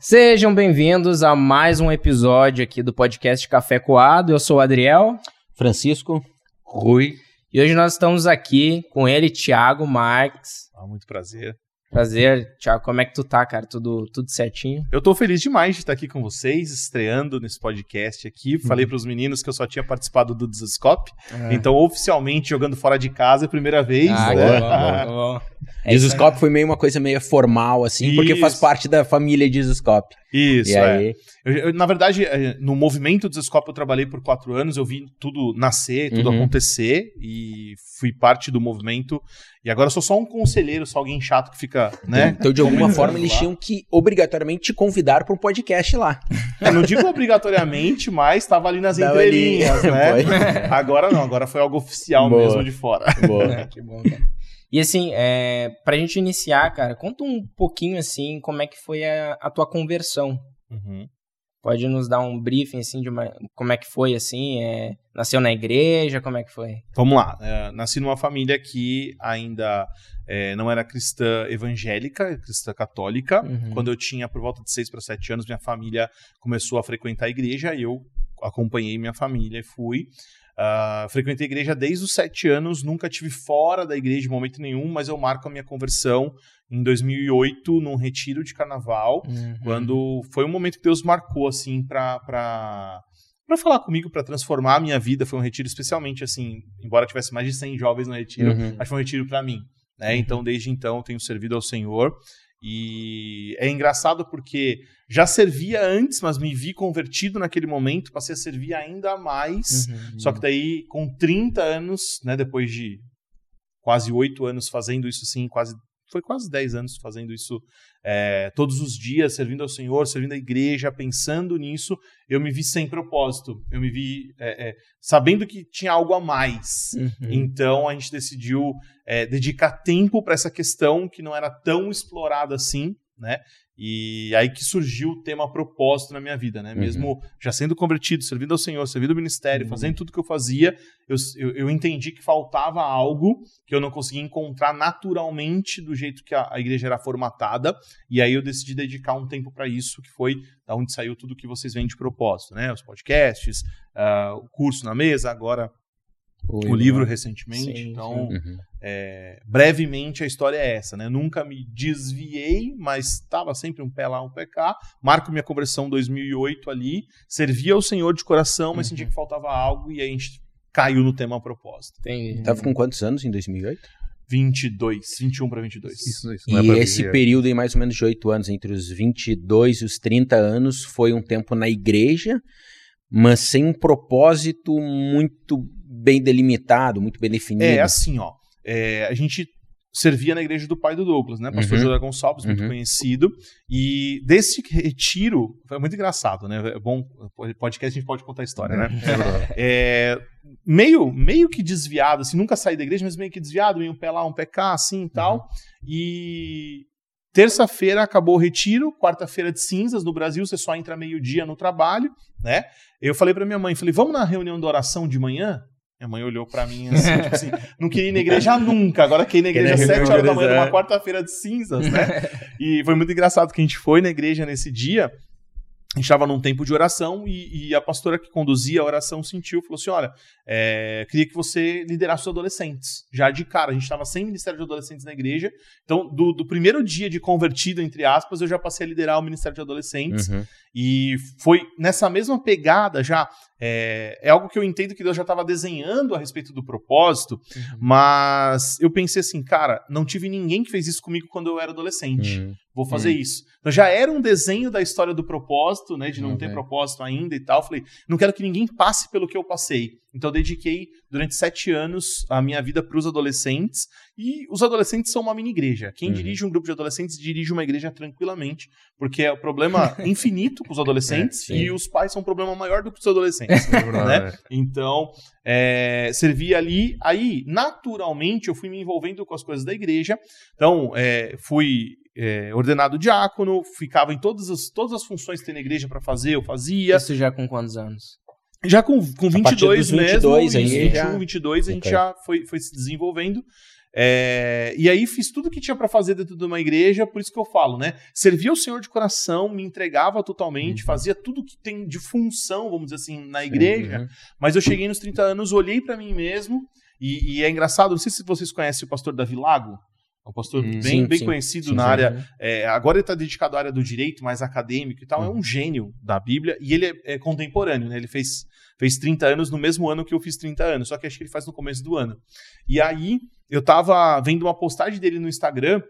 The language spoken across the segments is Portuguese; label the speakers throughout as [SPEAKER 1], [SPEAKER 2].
[SPEAKER 1] Sejam bem-vindos a mais um episódio aqui do podcast Café Coado. Eu sou o Adriel.
[SPEAKER 2] Francisco.
[SPEAKER 3] Rui.
[SPEAKER 1] E hoje nós estamos aqui com ele, Thiago Marques.
[SPEAKER 3] Ah, muito prazer.
[SPEAKER 1] Prazer, Thiago. Como é que tu tá, cara? Tudo, tudo certinho?
[SPEAKER 3] Eu tô feliz demais de estar aqui com vocês, estreando nesse podcast aqui. Uhum. Falei pros meninos que eu só tinha participado do Desescope. Ah. Então, oficialmente, jogando fora de casa, é a primeira vez.
[SPEAKER 1] Ah, né? bom, bom.
[SPEAKER 2] É Desescope foi meio uma coisa meio formal, assim, isso. porque faz parte da família Desescope.
[SPEAKER 3] Isso, e é. Aí... Eu, eu, na verdade, é, no movimento Desescope eu trabalhei por quatro anos, eu vi tudo nascer, tudo uhum. acontecer, e fui parte do movimento. E agora eu sou só um conselheiro, só alguém chato que fica, né?
[SPEAKER 2] Então, de alguma forma, eles tinham que obrigatoriamente te convidar para um podcast lá.
[SPEAKER 3] Eu não digo obrigatoriamente, mas estava ali nas entrelinhas, né? Agora não, agora foi algo oficial Boa. mesmo de fora.
[SPEAKER 1] Boa. que bom, cara. E assim, é, pra gente iniciar, cara, conta um pouquinho assim como é que foi a, a tua conversão. Uhum. Pode nos dar um briefing assim de uma, como é que foi assim? É, nasceu na igreja? Como é que foi?
[SPEAKER 3] Vamos lá. É, nasci numa família que ainda é, não era cristã evangélica, cristã católica. Uhum. Quando eu tinha por volta de 6 para 7 anos, minha família começou a frequentar a igreja e eu acompanhei minha família e fui. Uh, frequentei a igreja desde os sete anos, nunca tive fora da igreja em momento nenhum, mas eu marco a minha conversão em 2008 num retiro de carnaval, uhum. quando foi um momento que Deus marcou assim para para falar comigo, para transformar a minha vida. Foi um retiro especialmente assim, embora tivesse mais de 100 jovens no retiro, uhum. mas foi um retiro para mim. Né? Uhum. Então, desde então, eu tenho servido ao Senhor. E é engraçado porque já servia antes, mas me vi convertido naquele momento, passei a servir ainda mais. Uhum. Só que daí, com 30 anos, né, depois de quase oito anos fazendo isso assim, quase foi quase 10 anos fazendo isso é, todos os dias, servindo ao Senhor, servindo a igreja, pensando nisso, eu me vi sem propósito. Eu me vi é, é, sabendo que tinha algo a mais. Uhum. Então a gente decidiu dedicar tempo para essa questão que não era tão explorada assim, né? E aí que surgiu o tema propósito na minha vida, né? Uhum. Mesmo já sendo convertido, servindo ao Senhor, servindo ao ministério, uhum. fazendo tudo que eu fazia, eu, eu, eu, entendi que faltava algo que eu não conseguia encontrar naturalmente do jeito que a, a igreja era formatada. E aí eu decidi dedicar um tempo para isso, que foi da onde saiu tudo que vocês veem de propósito, né? Os podcasts, uh, o curso na mesa, agora o, o livro recentemente. Sim, então, uhum. é, brevemente, a história é essa. Né? Nunca me desviei, mas estava sempre um pé lá, um pé cá. Marco minha conversão 2008 ali. Servia ao Senhor de coração, mas uhum. sentia que faltava algo e aí a gente caiu no tema a propósito.
[SPEAKER 2] Entendi. Tava com quantos anos em 2008?
[SPEAKER 3] 22, 21 para 22.
[SPEAKER 2] Isso, isso e é esse período em mais ou menos de 8 anos, entre os 22 e os 30 anos, foi um tempo na igreja, mas sem um propósito muito bem delimitado, muito bem definido.
[SPEAKER 3] É assim, ó. É, a gente servia na igreja do pai do Douglas, né? Pastor uhum. José Gonçalves, muito uhum. conhecido. E desse retiro, foi muito engraçado, né? É bom, podcast a gente pode contar a história, né? É, é, meio, meio que desviado, assim, nunca saí da igreja, mas meio que desviado, meio um pé lá, um pé cá, assim e tal. Uhum. E terça-feira acabou o retiro, quarta-feira de cinzas no Brasil, você só entra meio-dia no trabalho, né? Eu falei para minha mãe, falei, vamos na reunião de oração de manhã? Minha mãe olhou para mim assim, tipo assim, não queria ir na igreja nunca, agora quer ir na igreja às 7 horas da manhã, numa quarta-feira de cinzas, né? E foi muito engraçado que a gente foi na igreja nesse dia, a gente estava num tempo de oração e, e, a pastora que conduzia a oração sentiu, falou assim: Olha, é, queria que você liderasse os adolescentes. Já de cara, a gente estava sem ministério de adolescentes na igreja. Então, do, do, primeiro dia de convertido, entre aspas, eu já passei a liderar o ministério de adolescentes. Uhum. E foi nessa mesma pegada já. É, é, algo que eu entendo que Deus já estava desenhando a respeito do propósito, uhum. mas eu pensei assim, cara, não tive ninguém que fez isso comigo quando eu era adolescente. Uhum. Vou fazer uhum. isso. Então já era um desenho da história do propósito, né? De não ter propósito ainda e tal. Falei, não quero que ninguém passe pelo que eu passei. Então eu dediquei durante sete anos a minha vida para os adolescentes. E os adolescentes são uma mini igreja. Quem uhum. dirige um grupo de adolescentes dirige uma igreja tranquilamente, porque é o um problema infinito com os adolescentes é, e os pais são um problema maior do que os adolescentes. É né? Então, é, servia ali. Aí, naturalmente, eu fui me envolvendo com as coisas da igreja. Então, é, fui é, ordenado diácono, ficava em todas as, todas as funções que tem na igreja para fazer, eu fazia.
[SPEAKER 1] Isso já com quantos anos?
[SPEAKER 3] Já com, com 22 mesmo,
[SPEAKER 2] 22, aí
[SPEAKER 3] 21,
[SPEAKER 2] já...
[SPEAKER 3] 22, a gente já foi, foi se desenvolvendo. É, e aí fiz tudo que tinha para fazer dentro de uma igreja, por isso que eu falo, né? Servia o Senhor de coração, me entregava totalmente, uhum. fazia tudo que tem de função, vamos dizer assim, na igreja. Uhum. Mas eu cheguei nos 30 anos, olhei para mim mesmo, e, e, é engraçado, não sei se vocês conhecem o pastor Davi Lago. É um pastor hum, bem, sim, bem sim, conhecido sim, na área. É, agora ele está dedicado à área do direito, mais acadêmico e tal. É um gênio da Bíblia e ele é, é, contemporâneo, né? Ele fez, fez 30 anos no mesmo ano que eu fiz 30 anos, só que acho que ele faz no começo do ano. E aí eu tava vendo uma postagem dele no Instagram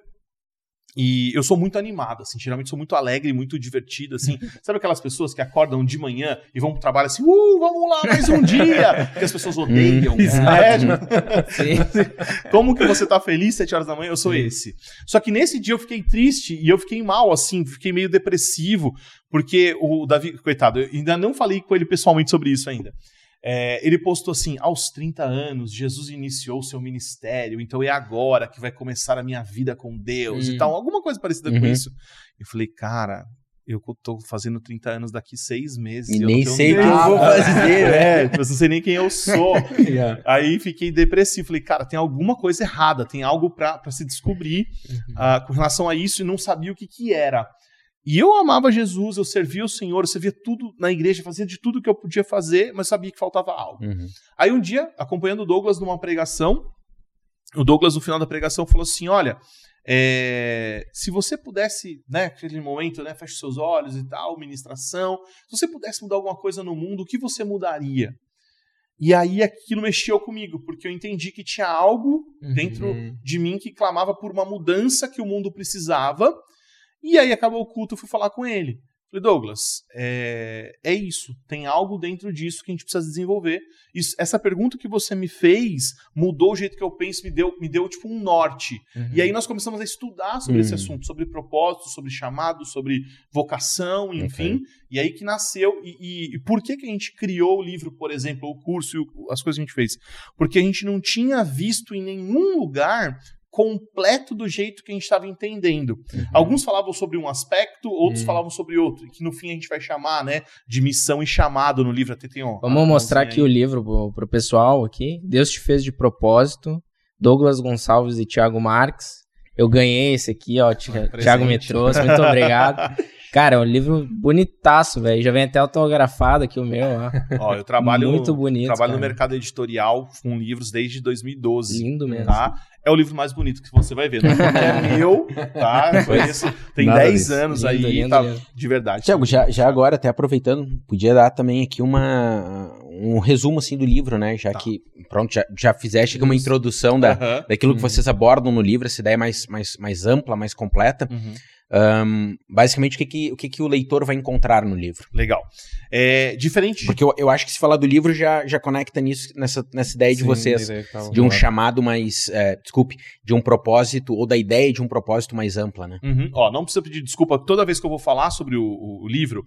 [SPEAKER 3] e eu sou muito animado, assim, geralmente sou muito alegre, muito divertido, assim. Sabe aquelas pessoas que acordam de manhã e vão pro trabalho assim, uh, vamos lá, mais um dia! que as pessoas odeiam, né? Como que você tá feliz sete horas da manhã? Eu sou esse. Só que nesse dia eu fiquei triste e eu fiquei mal, assim, fiquei meio depressivo, porque o Davi, coitado, eu ainda não falei com ele pessoalmente sobre isso ainda. É, ele postou assim: aos 30 anos, Jesus iniciou seu ministério, então é agora que vai começar a minha vida com Deus hum. e tal, alguma coisa parecida uhum. com isso. Eu falei, cara, eu tô fazendo 30 anos daqui seis meses.
[SPEAKER 2] E nem sei o que eu vou fazer,
[SPEAKER 3] né? É, tipo, não sei nem quem eu sou. yeah. Aí fiquei depressivo. Falei, cara, tem alguma coisa errada, tem algo para se descobrir uhum. uh, com relação a isso e não sabia o que que era. E eu amava Jesus, eu servia o Senhor, eu servia tudo na igreja, fazia de tudo que eu podia fazer, mas sabia que faltava algo. Uhum. Aí um dia, acompanhando o Douglas numa pregação, o Douglas, no final da pregação, falou assim: Olha, é, se você pudesse, né, aquele momento, né, feche seus olhos e tal, ministração, se você pudesse mudar alguma coisa no mundo, o que você mudaria? E aí aquilo mexeu comigo, porque eu entendi que tinha algo uhum. dentro de mim que clamava por uma mudança que o mundo precisava e aí acabou o culto, eu fui falar com ele. Falei, Douglas, é, é isso. Tem algo dentro disso que a gente precisa desenvolver. Isso, essa pergunta que você me fez mudou o jeito que eu penso, me deu, me deu tipo um norte. Uhum. E aí nós começamos a estudar sobre uhum. esse assunto, sobre propósito, sobre chamado, sobre vocação, enfim. Okay. E aí que nasceu. E, e, e, por que, que a gente criou o livro, por exemplo, o curso e as coisas que a gente fez? Porque a gente não tinha visto em nenhum lugar completo do jeito que a gente estava entendendo. Uhum. Alguns falavam sobre um aspecto, outros uhum. falavam sobre outro, que no fim a gente vai chamar, né, de missão e chamado no livro. Até tem um,
[SPEAKER 1] Vamos mostrar aqui aí. o livro pro, pro pessoal aqui. Deus te fez de propósito. Douglas Gonçalves e Thiago Marques. Eu ganhei esse aqui, ó. Thiago me trouxe. Muito obrigado. Cara, é um livro bonitaço, velho. Já vem até autografado aqui o meu, ó.
[SPEAKER 3] ó eu trabalho, Muito bonito, trabalho no mercado editorial com livros desde 2012.
[SPEAKER 1] Lindo mesmo.
[SPEAKER 3] Tá? É o livro mais bonito que você vai ver. Não é meu, tá? Conheço, tem Nada 10 disso. anos lindo, aí, lindo, tá? Lindo. De verdade.
[SPEAKER 2] Tiago, já, já agora, até aproveitando, podia dar também aqui uma, um resumo assim do livro, né? Já tá. que, pronto, já, já fizeste aqui uma introdução da, uhum. daquilo que uhum. vocês abordam no livro, essa ideia mais, mais, mais ampla, mais completa. Uhum. Um, basicamente, o, que, que, o que, que o leitor vai encontrar no livro.
[SPEAKER 3] Legal. É, diferente.
[SPEAKER 2] Porque eu, eu acho que se falar do livro já, já conecta nisso, nessa, nessa ideia Sim, de vocês. Ideia de um chamado mais. É, desculpe, de um propósito, ou da ideia de um propósito mais ampla, né?
[SPEAKER 3] Uhum. Ó, não precisa pedir desculpa toda vez que eu vou falar sobre o, o, o livro.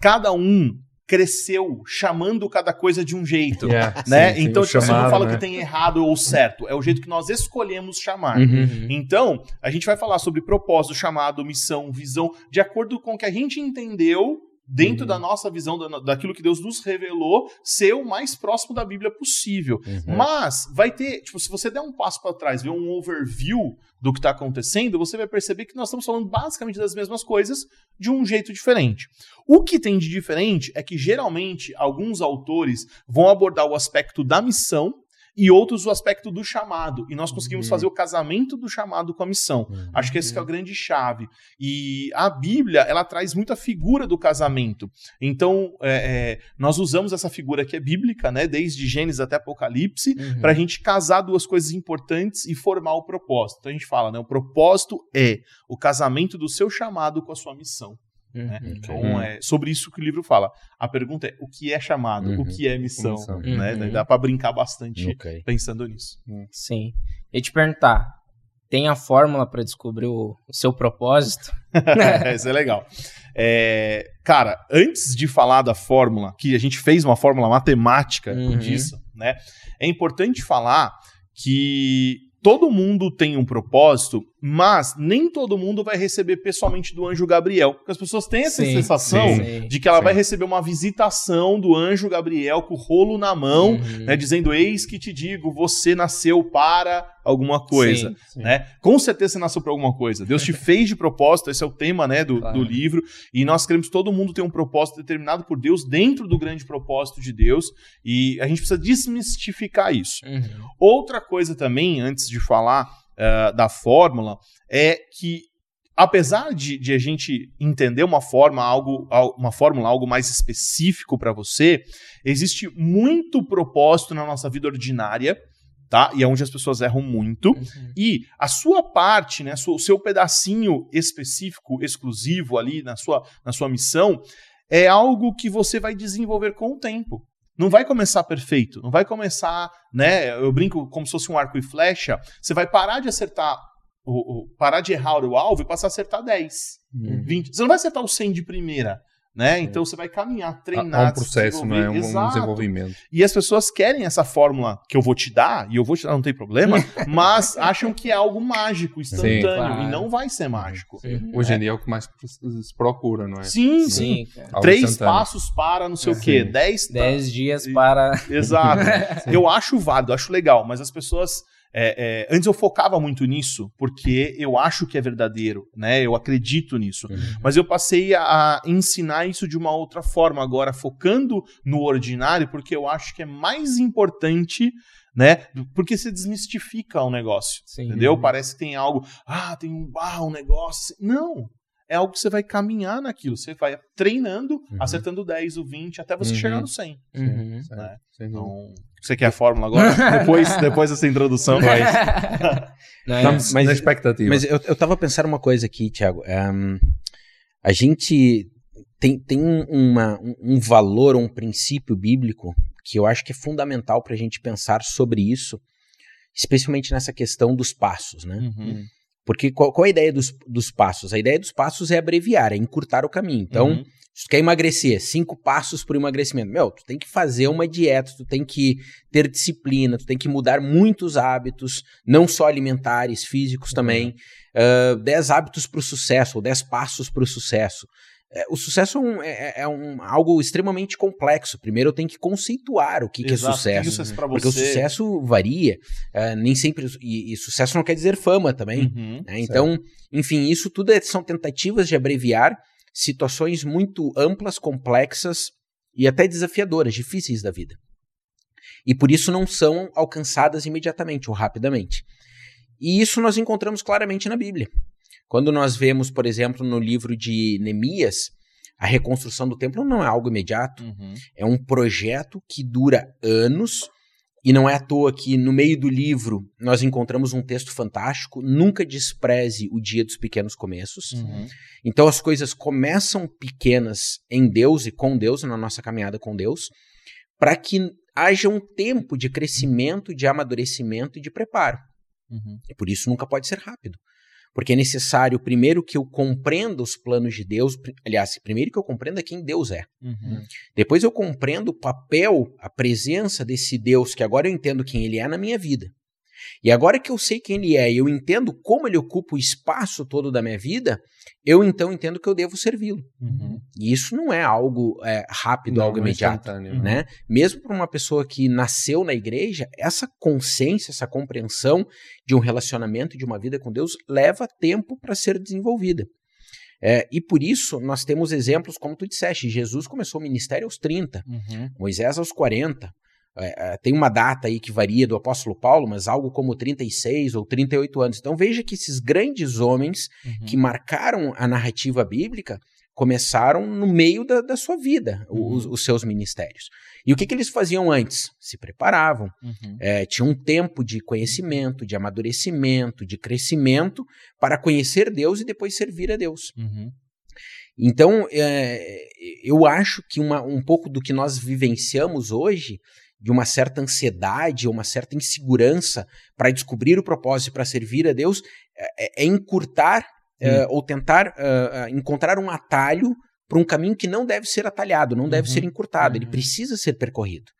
[SPEAKER 3] Cada um cresceu chamando cada coisa de um jeito, yeah, né? Sim, então, tipo, chamado, você não fala né? que tem errado ou certo, é o jeito que nós escolhemos chamar. Uhum. uhum. Então, a gente vai falar sobre propósito, chamado, missão, visão, de acordo com o que a gente entendeu dentro uhum. da nossa visão, da, daquilo que Deus nos revelou, ser o mais próximo da Bíblia possível. Uhum. Mas vai ter, tipo, se você der um passo para trás, ver um overview do que está acontecendo, você vai perceber que nós estamos falando basicamente das mesmas coisas de um jeito diferente. O que tem de diferente é que geralmente alguns autores vão abordar o aspecto da missão e outros o aspecto do chamado. E nós conseguimos uhum. fazer o casamento do chamado com a missão. Uhum. Acho que essa é a grande chave. E a Bíblia, ela traz muita figura do casamento. Então, é, é, nós usamos essa figura que é bíblica, né, desde Gênesis até Apocalipse, uhum. para a gente casar duas coisas importantes e formar o propósito. Então a gente fala, né, o propósito é o casamento do seu chamado com a sua missão. Né? Uhum. Então, é sobre isso que o livro fala. A pergunta é o que é chamado, uhum. o que é missão. Né? Uhum. Dá para brincar bastante okay. pensando nisso.
[SPEAKER 1] Hum. Sim. E te perguntar, tem a fórmula para descobrir o, o, seu propósito?
[SPEAKER 3] Isso é legal. É, cara, antes de falar da fórmula, que a gente fez uma fórmula matemática uhum. disso, né? É importante falar que todo mundo tem um propósito, Mas nem todo mundo vai receber pessoalmente do anjo Gabriel. Porque as pessoas têm essa sim, sensação sim, de que ela sim. vai receber uma visitação do anjo Gabriel com o rolo na mão, uhum. né, dizendo: Eis que te digo, você nasceu para alguma coisa. Né? Com certeza você nasceu para alguma coisa. Deus te fez de propósito, esse é o tema né, do, claro. do livro. E nós queremos que todo mundo tenha um propósito determinado por Deus dentro do grande propósito de Deus. E a gente precisa desmistificar isso. Uhum. Outra coisa também, antes de falar uh, da fórmula é que apesar de, de, a gente entender uma forma, algo, uma fórmula, algo mais específico para você, existe muito propósito na nossa vida ordinária. Tá? E é onde as pessoas erram muito. Uhum. E a sua parte, né, o seu pedacinho específico, exclusivo ali na sua, na sua missão, é algo que você vai desenvolver com o tempo não vai começar perfeito, não vai começar, né? Eu brinco como se fosse um arco e flecha. Você vai parar de acertar, o, o parar de errar o alvo e passar a acertar 10, uhum. 20. Você não vai acertar o 100 de primeira né? Então você vai caminhar, treinar,
[SPEAKER 4] é um processo, não é um, um, desenvolvimento.
[SPEAKER 3] E as pessoas querem essa fórmula que eu vou te dar e eu vou te dar, não tem problema, mas acham que é algo mágico, instantâneo sim, claro. e não vai ser mágico.
[SPEAKER 4] Sim. Hoje em dia é o que mais se procura, não é?
[SPEAKER 3] Sim, sim. sim. Três passos para não sei é, o quê, dez,
[SPEAKER 1] dez dias para.
[SPEAKER 3] Exato. eu acho válido, acho legal, mas as pessoas é, é, antes eu focava muito nisso, porque eu acho que é verdadeiro, né? Eu acredito nisso. Uhum. Mas eu passei a, a, ensinar isso de uma outra forma, agora focando no ordinário, porque eu acho que é mais importante né? Porque você desmistifica o negócio, Sim. entendeu? Uhum. Parece que tem algo, ah, tem um, ah, um negócio. Não, é algo que você vai caminhar naquilo. Você vai treinando, uhum. acertando 10, o 20, até você uhum. chegar no 100. Uhum. Né? Então, você quer a fórmula agora? depois, depois dessa introdução.
[SPEAKER 2] Não, Estamos mas, na expectativa. Mas eu, eu tava pensando uma coisa aqui, Thiago. Um, a gente tem, tem uma, um valor, um princípio bíblico que eu acho que é fundamental para a gente pensar sobre isso, especialmente nessa questão dos passos, né? Uhum. Porque qual, qual, é a ideia dos, dos passos? A ideia dos passos é abreviar, é encurtar o caminho. Então, uhum. Se tu quer emagrecer, cinco passos para o emagrecimento. Meu, tu tem que fazer uma dieta, tu tem que ter disciplina, tu tem que mudar muitos hábitos, não só alimentares, físicos uhum. também. Uh, dez hábitos para o sucesso, ou dez passos para o sucesso. É, o sucesso é, um, é, é, é, um, algo extremamente complexo. Primeiro eu tenho que conceituar o que, que é sucesso. Que é porque o sucesso varia. Uh, nem sempre. E, e, sucesso não quer dizer fama também. Uhum, né? Então, enfim, isso tudo são tentativas de abreviar situações muito amplas, complexas e até desafiadoras, difíceis da vida. E por isso não são alcançadas imediatamente ou rapidamente. E isso nós encontramos claramente na Bíblia. Quando nós vemos, por exemplo, no livro de Neemias, a reconstrução do templo não é algo imediato, uhum. é um projeto que dura anos. E não é à toa que no meio do livro nós encontramos um texto fantástico. Nunca despreze o dia dos pequenos começos. Uhum. Então as coisas começam pequenas em Deus e com Deus, na nossa caminhada com Deus, para que haja um tempo de crescimento, de amadurecimento e de preparo. Uhum. E por isso nunca pode ser rápido. Porque é necessário, primeiro, que eu compreenda os planos de Deus. Aliás, primeiro que eu compreenda quem Deus é. Uhum. Depois eu compreendo o papel, a presença desse Deus, que agora eu entendo quem ele é na minha vida. E agora que eu sei quem ele é e eu entendo como ele ocupa o espaço todo da minha vida, eu então entendo que eu devo servi-lo. Uhum. E isso não é algo é, rápido, não, algo imediato. Né? Mesmo para uma pessoa que nasceu na igreja, essa consciência, essa compreensão de um relacionamento, de uma vida com Deus, leva tempo para ser desenvolvida. É, e por isso nós temos exemplos, como tu disseste, Jesus começou o ministério aos 30, uhum. Moisés aos 40, é, é, tem uma data aí que varia do apóstolo Paulo, mas algo como 36 ou 38 anos. Então veja que esses grandes homens uhum. que marcaram a narrativa bíblica começaram no meio da, da sua vida, uhum. os, os, seus ministérios. E o que, que eles faziam antes? Se preparavam, uhum. é, tinham um tempo de conhecimento, de amadurecimento, de crescimento para conhecer Deus e depois servir a Deus. Uhum. Então, é, eu acho que uma, um pouco do que nós vivenciamos hoje de uma certa ansiedade, uma certa insegurança para descobrir o propósito para servir a Deus, é, é encurtar hum. ou tentar uh, encontrar um atalho para um caminho que não deve ser atalhado, não deve uhum. ser encurtado, uhum. ele precisa ser percorrido.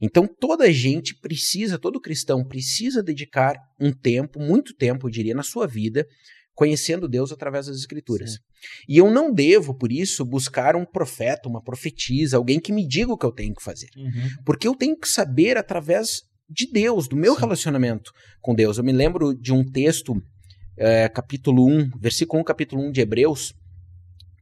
[SPEAKER 2] Então toda gente precisa, todo cristão precisa dedicar um tempo, muito tempo, eu diria, na sua vida, conhecendo Deus através das Escrituras. Sim. E eu não devo, por isso, buscar um profeta, uma profetisa, alguém que me diga o que eu tenho que fazer. Uhum. Porque eu tenho que saber através de Deus, do meu Sim. relacionamento com Deus. Eu me lembro de um texto, é, capítulo 1, versículo 1, capítulo 1 de Hebreus,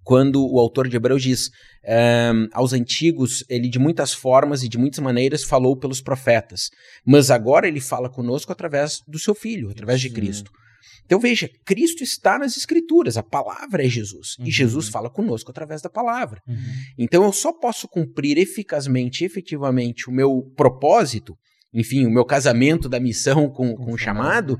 [SPEAKER 2] quando o autor de Hebreus diz é, aos antigos, ele de muitas formas e de muitas maneiras falou pelos profetas, mas agora ele fala conosco através do seu Filho, através de Cristo. Então veja, Cristo está nas Escrituras, a palavra é Jesus. Uhum. E Jesus fala conosco através da palavra. Uhum. Então eu só posso cumprir eficazmente, efetivamente, o meu propósito, enfim, o meu casamento da missão com, com o chamado,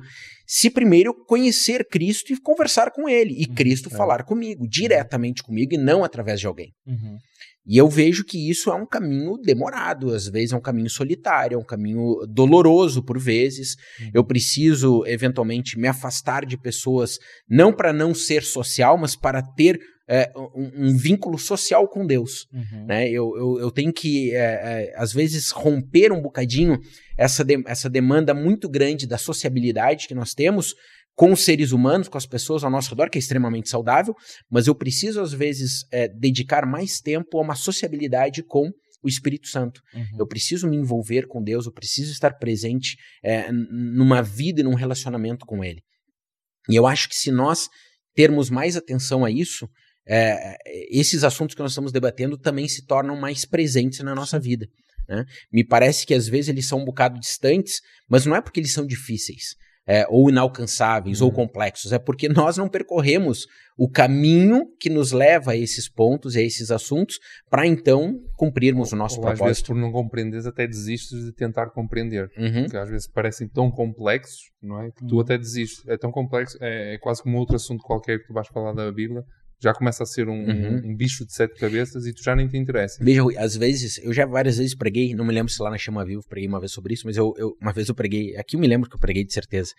[SPEAKER 2] se primeiro conhecer Cristo e conversar com Ele, e uhum. Cristo é. falar comigo, diretamente comigo, e não através de alguém. Uhum. E eu vejo que isso é um caminho demorado, às vezes é um caminho solitário, é um caminho doloroso por vezes. Uhum. Eu preciso, eventualmente, me afastar de pessoas, não para não ser social, mas para ter é, um, um, vínculo social com Deus. Uhum. Né? Eu, eu, eu, tenho que, é, é, às vezes, romper um bocadinho essa, de, essa demanda muito grande da sociabilidade que nós temos com os seres humanos, com as pessoas ao nosso redor, que é extremamente saudável, mas eu preciso, às vezes, é, dedicar mais tempo a uma sociabilidade com o Espírito Santo. Uhum. Eu preciso me envolver com Deus, eu preciso estar presente é, numa vida e num relacionamento com Ele. E eu acho que se nós termos mais atenção a isso, é, esses assuntos que nós estamos debatendo também se tornam mais presentes na nossa vida. Né? Me parece que às vezes eles são um bocado distantes, mas não é porque eles são difíceis é, ou inalcançáveis uhum. ou complexos, é porque nós não percorremos o caminho que nos leva a esses pontos e a esses assuntos para então cumprirmos o nosso ou, propósito.
[SPEAKER 4] Às vezes, por não compreenderes, até desistes de tentar compreender. Uhum. Porque às vezes parecem tão complexos, não é? Que tu uhum. até desistes. É tão complexo, é, é quase como outro assunto qualquer que tu vais falar da Bíblia já começa a ser um, uhum. um, bicho de sete cabeças e tu já nem te interessa.
[SPEAKER 2] Veja, às vezes, eu já várias vezes preguei, não me lembro se lá na Chama Vivo preguei uma vez sobre isso, mas eu, eu uma vez eu preguei, aqui eu me lembro que eu preguei de certeza.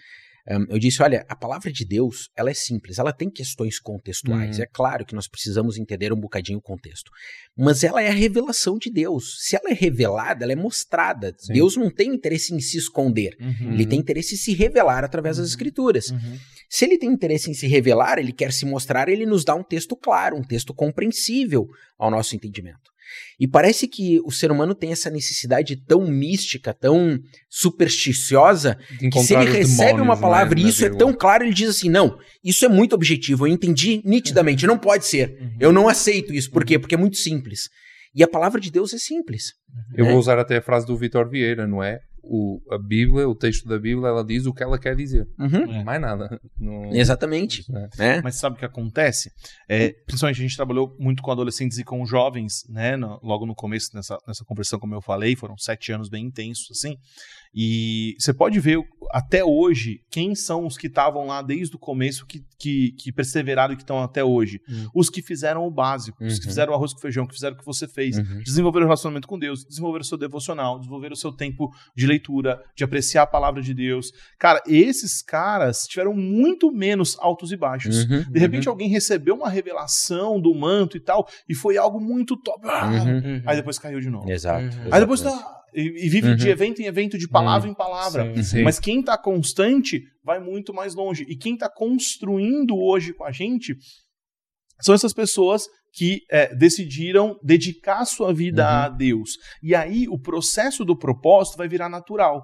[SPEAKER 2] Um, eu disse, olha, a palavra de Deus, ela é simples, ela tem questões contextuais. Uhum. É claro que nós precisamos entender um bocadinho o contexto. Mas ela é a revelação de Deus. Se ela é revelada, ela é mostrada. Sim. Deus não tem interesse em se esconder. Uhum. Ele tem interesse em se revelar através das uhum. escrituras. Uhum. Se ele tem interesse em se revelar, ele quer se mostrar, ele nos dá um texto claro, um texto compreensível ao nosso entendimento. E parece que o ser humano tem essa necessidade tão mística, tão supersticiosa, que se ele recebe uma palavra né, e isso é tão claro, ele diz assim: não, isso é muito objetivo, eu entendi nitidamente, não pode ser. Uhum. Eu não aceito isso. Por quê? Porque é muito simples. E a palavra de Deus é simples.
[SPEAKER 4] Eu vou usar até a frase do Vitor Vieira, não é? O, a Bíblia, o texto da Bíblia, ela diz o que ela quer dizer. Uhum. É. Mais nada.
[SPEAKER 2] Exatamente.
[SPEAKER 3] É. Mas sabe o que acontece? É, principalmente a gente trabalhou muito com adolescentes e com jovens, né? No, logo no começo, nessa, nessa conversão, como eu falei, foram sete anos bem intensos, assim. E você pode ver até hoje quem são os que estavam lá desde o começo, que, que, que perseveraram e que estão até hoje. Uhum. Os que fizeram o básico, uhum. os que uhum. fizeram o arroz com feijão, que fizeram o que você fez, uhum. desenvolveram o relacionamento com Deus, desenvolveram o seu devocional, desenvolveram o seu tempo de leitura, de apreciar a palavra de Deus. Cara, esses caras tiveram muito menos altos e baixos. Uhum. De repente alguém recebeu uma revelação do manto e tal, e foi algo muito top. Aí depois caiu de novo.
[SPEAKER 2] Exato.
[SPEAKER 3] Aí depois tá e, e vive uhum. de evento em evento, de palavra uhum. em palavra. Sim, sim. Mas quem está constante vai muito mais longe. E quem está construindo hoje com a gente são essas pessoas que é, decidiram dedicar sua vida uhum. a Deus. E aí o processo do propósito vai virar natural.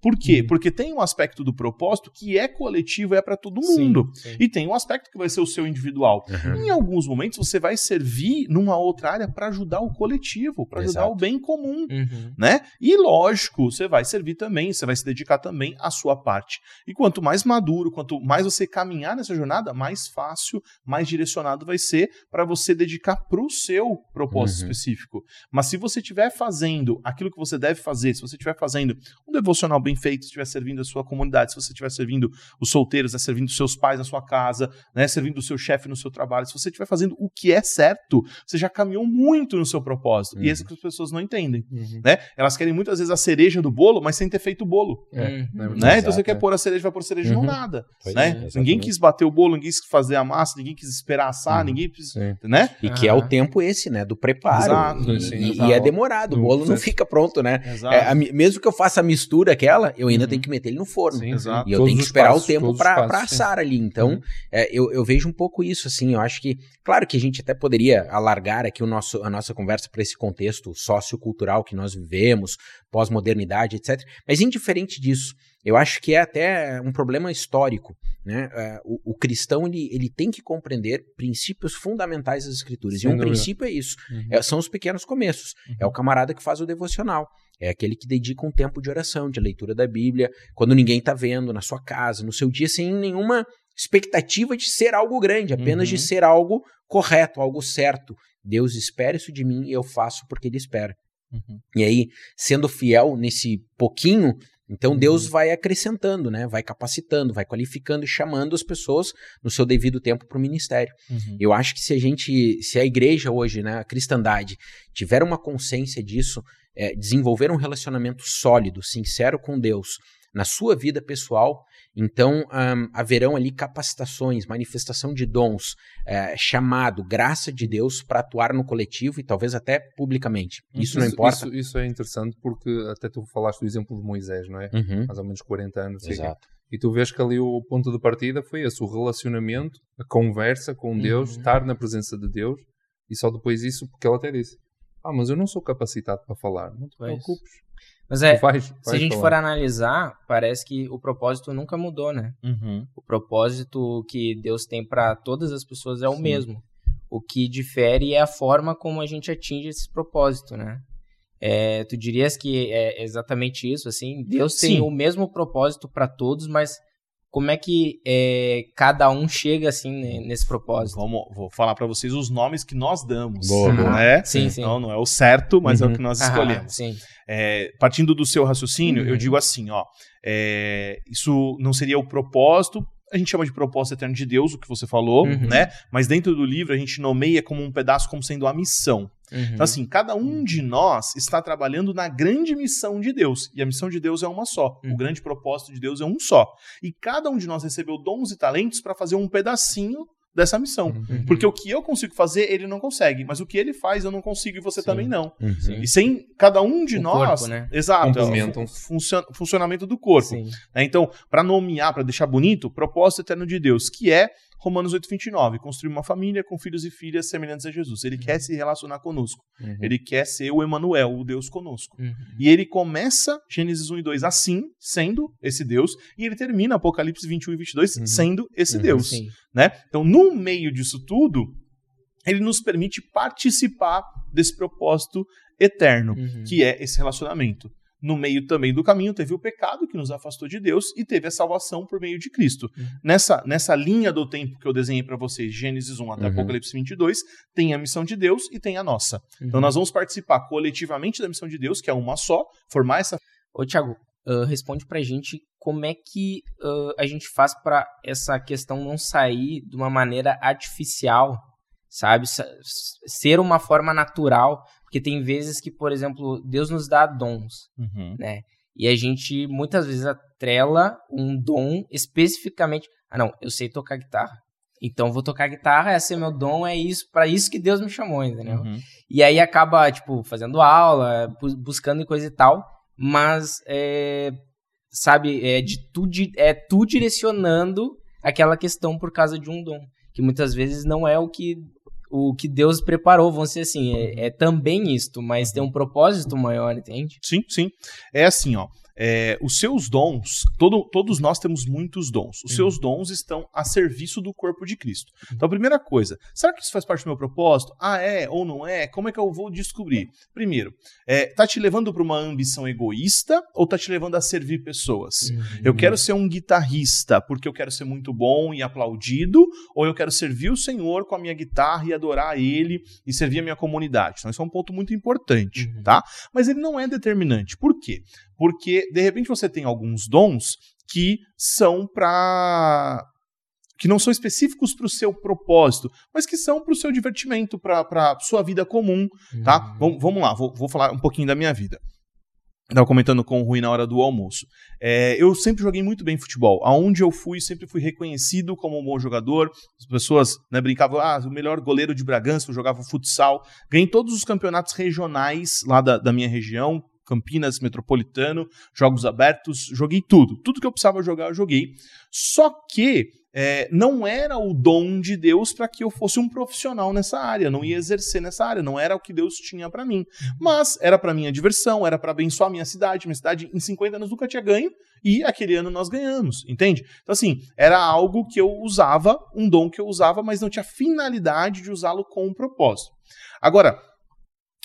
[SPEAKER 3] Por quê? Uhum. Porque tem um aspecto do propósito que é coletivo, é para todo mundo. Sim, sim. E tem um aspecto que vai ser o seu individual. Uhum. Em alguns momentos você vai servir numa outra área para ajudar o coletivo, para ajudar o bem comum, uhum. né? E lógico, você vai servir também, você vai se dedicar também à sua parte. E quanto mais maduro, quanto mais você caminhar nessa jornada, mais fácil, mais direcionado vai ser para você dedicar para o seu propósito uhum. específico. Mas se você estiver fazendo aquilo que você deve fazer, se você estiver fazendo um devocional bem feito, se estiver servindo a sua comunidade, se você estiver servindo os solteiros, é servindo os seus pais na sua casa, né, servindo o seu chefe no seu trabalho, se você estiver fazendo o que é certo, você já caminhou muito no seu propósito. Uhum. E é isso que as pessoas não entendem. Uhum. Né? Elas querem muitas vezes a cereja do bolo, mas sem ter feito o bolo. É, uhum. né? Então você quer pôr a cereja, vai pôr a cereja, não uhum. nada. Né? É, ninguém quis bater o bolo, ninguém quis fazer a massa, ninguém quis esperar assar, uhum. ninguém quis. Né?
[SPEAKER 2] E que é o tempo esse, né? Do preparo. Exato. E, sim, e, e é demorado, o bolo não fica pronto, né? É, a, mesmo que eu faça a mistura aquela, eu ainda tenho que meter ele no forno. Sim, e eu tenho que esperar passos, o tempo para assar ali. Então, é, eu, eu vejo um pouco isso, assim. Eu acho que, claro que a gente até poderia alargar aqui o nosso, a nossa conversa para esse contexto sociocultural que nós vivemos, pós-modernidade, etc. Mas indiferente disso, eu acho que é até um problema histórico. Né? Uh, o, o, cristão ele, ele tem que compreender princípios fundamentais das escrituras. Sem e um dúvida. princípio é isso: uhum. é, são os pequenos começos. Uhum. É o camarada que faz o devocional. É aquele que dedica um tempo de oração, de leitura da Bíblia, quando ninguém está vendo, na sua casa, no seu dia, sem nenhuma expectativa de ser algo grande, apenas uhum. de ser algo correto, algo certo. Deus espera isso de mim e eu faço porque Ele espera. Uhum. E aí, sendo fiel nesse pouquinho, então uhum. Deus vai acrescentando, né? Vai capacitando, vai qualificando e chamando as pessoas no seu devido tempo para o ministério. Uhum. Eu acho que se a gente, se a igreja hoje, né, a cristandade, tiver uma consciência disso, é, desenvolver um relacionamento sólido, sincero com Deus, na sua vida pessoal, então um, haverão ali capacitações, manifestação de dons, é, chamado, graça de Deus para atuar no coletivo e talvez até publicamente. Isso, isso não importa.
[SPEAKER 4] Isso, isso, é interessante porque até tu falaste do exemplo de Moisés, não é? Uhum. Mais ou menos 40 anos. Exato. E tu vês que ali o ponto de partida foi esse, o relacionamento, a conversa com Deus, uhum. estar na presença de Deus, e só depois isso, porque ela até disse, ah, mas eu não sou capacitado para falar, não te preocupes.
[SPEAKER 1] Mas é, se a gente falar. for analisar, parece que o propósito nunca mudou, né? Uhum. O propósito que Deus tem para todas as pessoas é o Sim. mesmo. O que difere é a forma como a gente atinge esse propósito, né? É, tu dirias que é exatamente isso, assim? Deus Sim. tem o mesmo propósito para todos, mas como é que é, cada um chega assim nesse propósito?
[SPEAKER 3] Vamos, vou falar para vocês os nomes que nós damos, boa, né? Sim, sim. Então não é o certo, mas uhum. é o que nós escolhemos. sim. É, partindo do seu raciocínio, uhum. eu digo assim, ó, é, isso não seria o propósito a gente chama de propósito eterno de Deus, o que você falou, uhum. né? Mas dentro do livro a gente nomeia como um pedaço como sendo a missão. Uhum. Então, assim, cada um de nós está trabalhando na grande missão de Deus. E a missão de Deus é uma só. Uhum. O grande propósito de Deus é um só. E cada um de nós recebeu dons e talentos para fazer um pedacinho dessa missão. Uhum. Porque o que eu consigo fazer, ele não consegue. Mas o que ele faz, eu não consigo e você Sim. também não. Uhum. E sem cada um de o nós. Corpo, né? Exato. É funcion, funcionamento do corpo. Né? Então, para nomear, para deixar bonito, propósito eterno de Deus, que é Romanos 8, 29. Construir uma família com filhos e filhas semelhantes a Jesus. Ele uhum. quer se relacionar conosco. Uhum. Ele quer ser o Emanuel, o Deus conosco. Uhum. E ele começa Gênesis 1 e 2 assim, sendo esse Deus, e ele termina Apocalipse 21 e 22 uhum. sendo esse uhum. Deus. Né? Então, no meio disso tudo, ele nos permite participar desse propósito eterno, uhum. que é esse relacionamento. No meio também do caminho teve o pecado que nos afastou de Deus e teve a salvação por meio de Cristo. Uhum. Nessa, nessa linha do tempo que eu desenhei para vocês, Gênesis 1 até uhum. Apocalipse 22, tem a missão de Deus e tem a nossa. Uhum. Então nós vamos participar coletivamente da missão de Deus, que é uma só, formar essa.
[SPEAKER 1] Ô, Tiago, uh, responde pra gente como é que uh, a gente faz para essa questão não sair de uma maneira artificial, sabe? Ser uma forma natural porque tem vezes que, por exemplo, Deus nos dá dons, uhum. né? E a gente muitas vezes atrela um dom especificamente. Ah, não, eu sei tocar guitarra. Então vou tocar guitarra, esse é meu dom, é isso, para isso que Deus me chamou, entendeu? Uhum. E aí acaba, tipo, fazendo aula, buscando coisa e tal, mas é, sabe, é de tu, é tu direcionando aquela questão por causa de um dom, que muitas vezes não é o que o que Deus preparou, vamos dizer assim, é, é também isto, mas tem um propósito maior, entende?
[SPEAKER 3] Sim, sim. É assim, ó é, os seus dons, todo, todos nós temos muitos dons. Os uhum. seus dons estão a serviço do corpo de Cristo. Uhum. Então, a primeira coisa, será que isso faz parte do meu propósito? Ah, é ou não é? Como é que eu vou descobrir? Primeiro, é, tá te levando para uma ambição egoísta ou tá te levando a servir pessoas? Uhum. Eu quero ser um guitarrista porque eu quero ser muito bom e aplaudido, ou eu quero servir o Senhor com a minha guitarra e adorar Ele e servir a minha comunidade? Então, isso é um ponto muito importante, uhum. tá? Mas ele não é determinante. Por quê? Porque, de repente, você tem alguns dons que são para que não são específicos para o seu propósito, mas que são para o seu divertimento, para a sua vida comum, tá? Uhum. Vamos, vamos lá, vou, vou falar um pouquinho da minha vida. Estava comentando com o Rui na hora do almoço. É, eu sempre joguei muito bem futebol. Aonde eu fui, sempre fui reconhecido como um bom jogador. As pessoas né, brincavam, ah, o melhor goleiro de Bragança, eu jogava futsal. Ganhei todos os campeonatos regionais lá da, da minha região, Campinas, Metropolitano, Jogos Abertos, joguei tudo. Tudo que eu precisava jogar, eu joguei. Só que é, não era o dom de Deus para que eu fosse um profissional nessa área, não ia exercer nessa área, não era o que Deus tinha para mim. Mas era para minha diversão, era para abençoar minha cidade. Minha cidade em 50 anos nunca tinha ganho e aquele ano nós ganhamos, entende? Então, assim, era algo que eu usava, um dom que eu usava, mas não tinha finalidade de usá-lo com um propósito. Agora,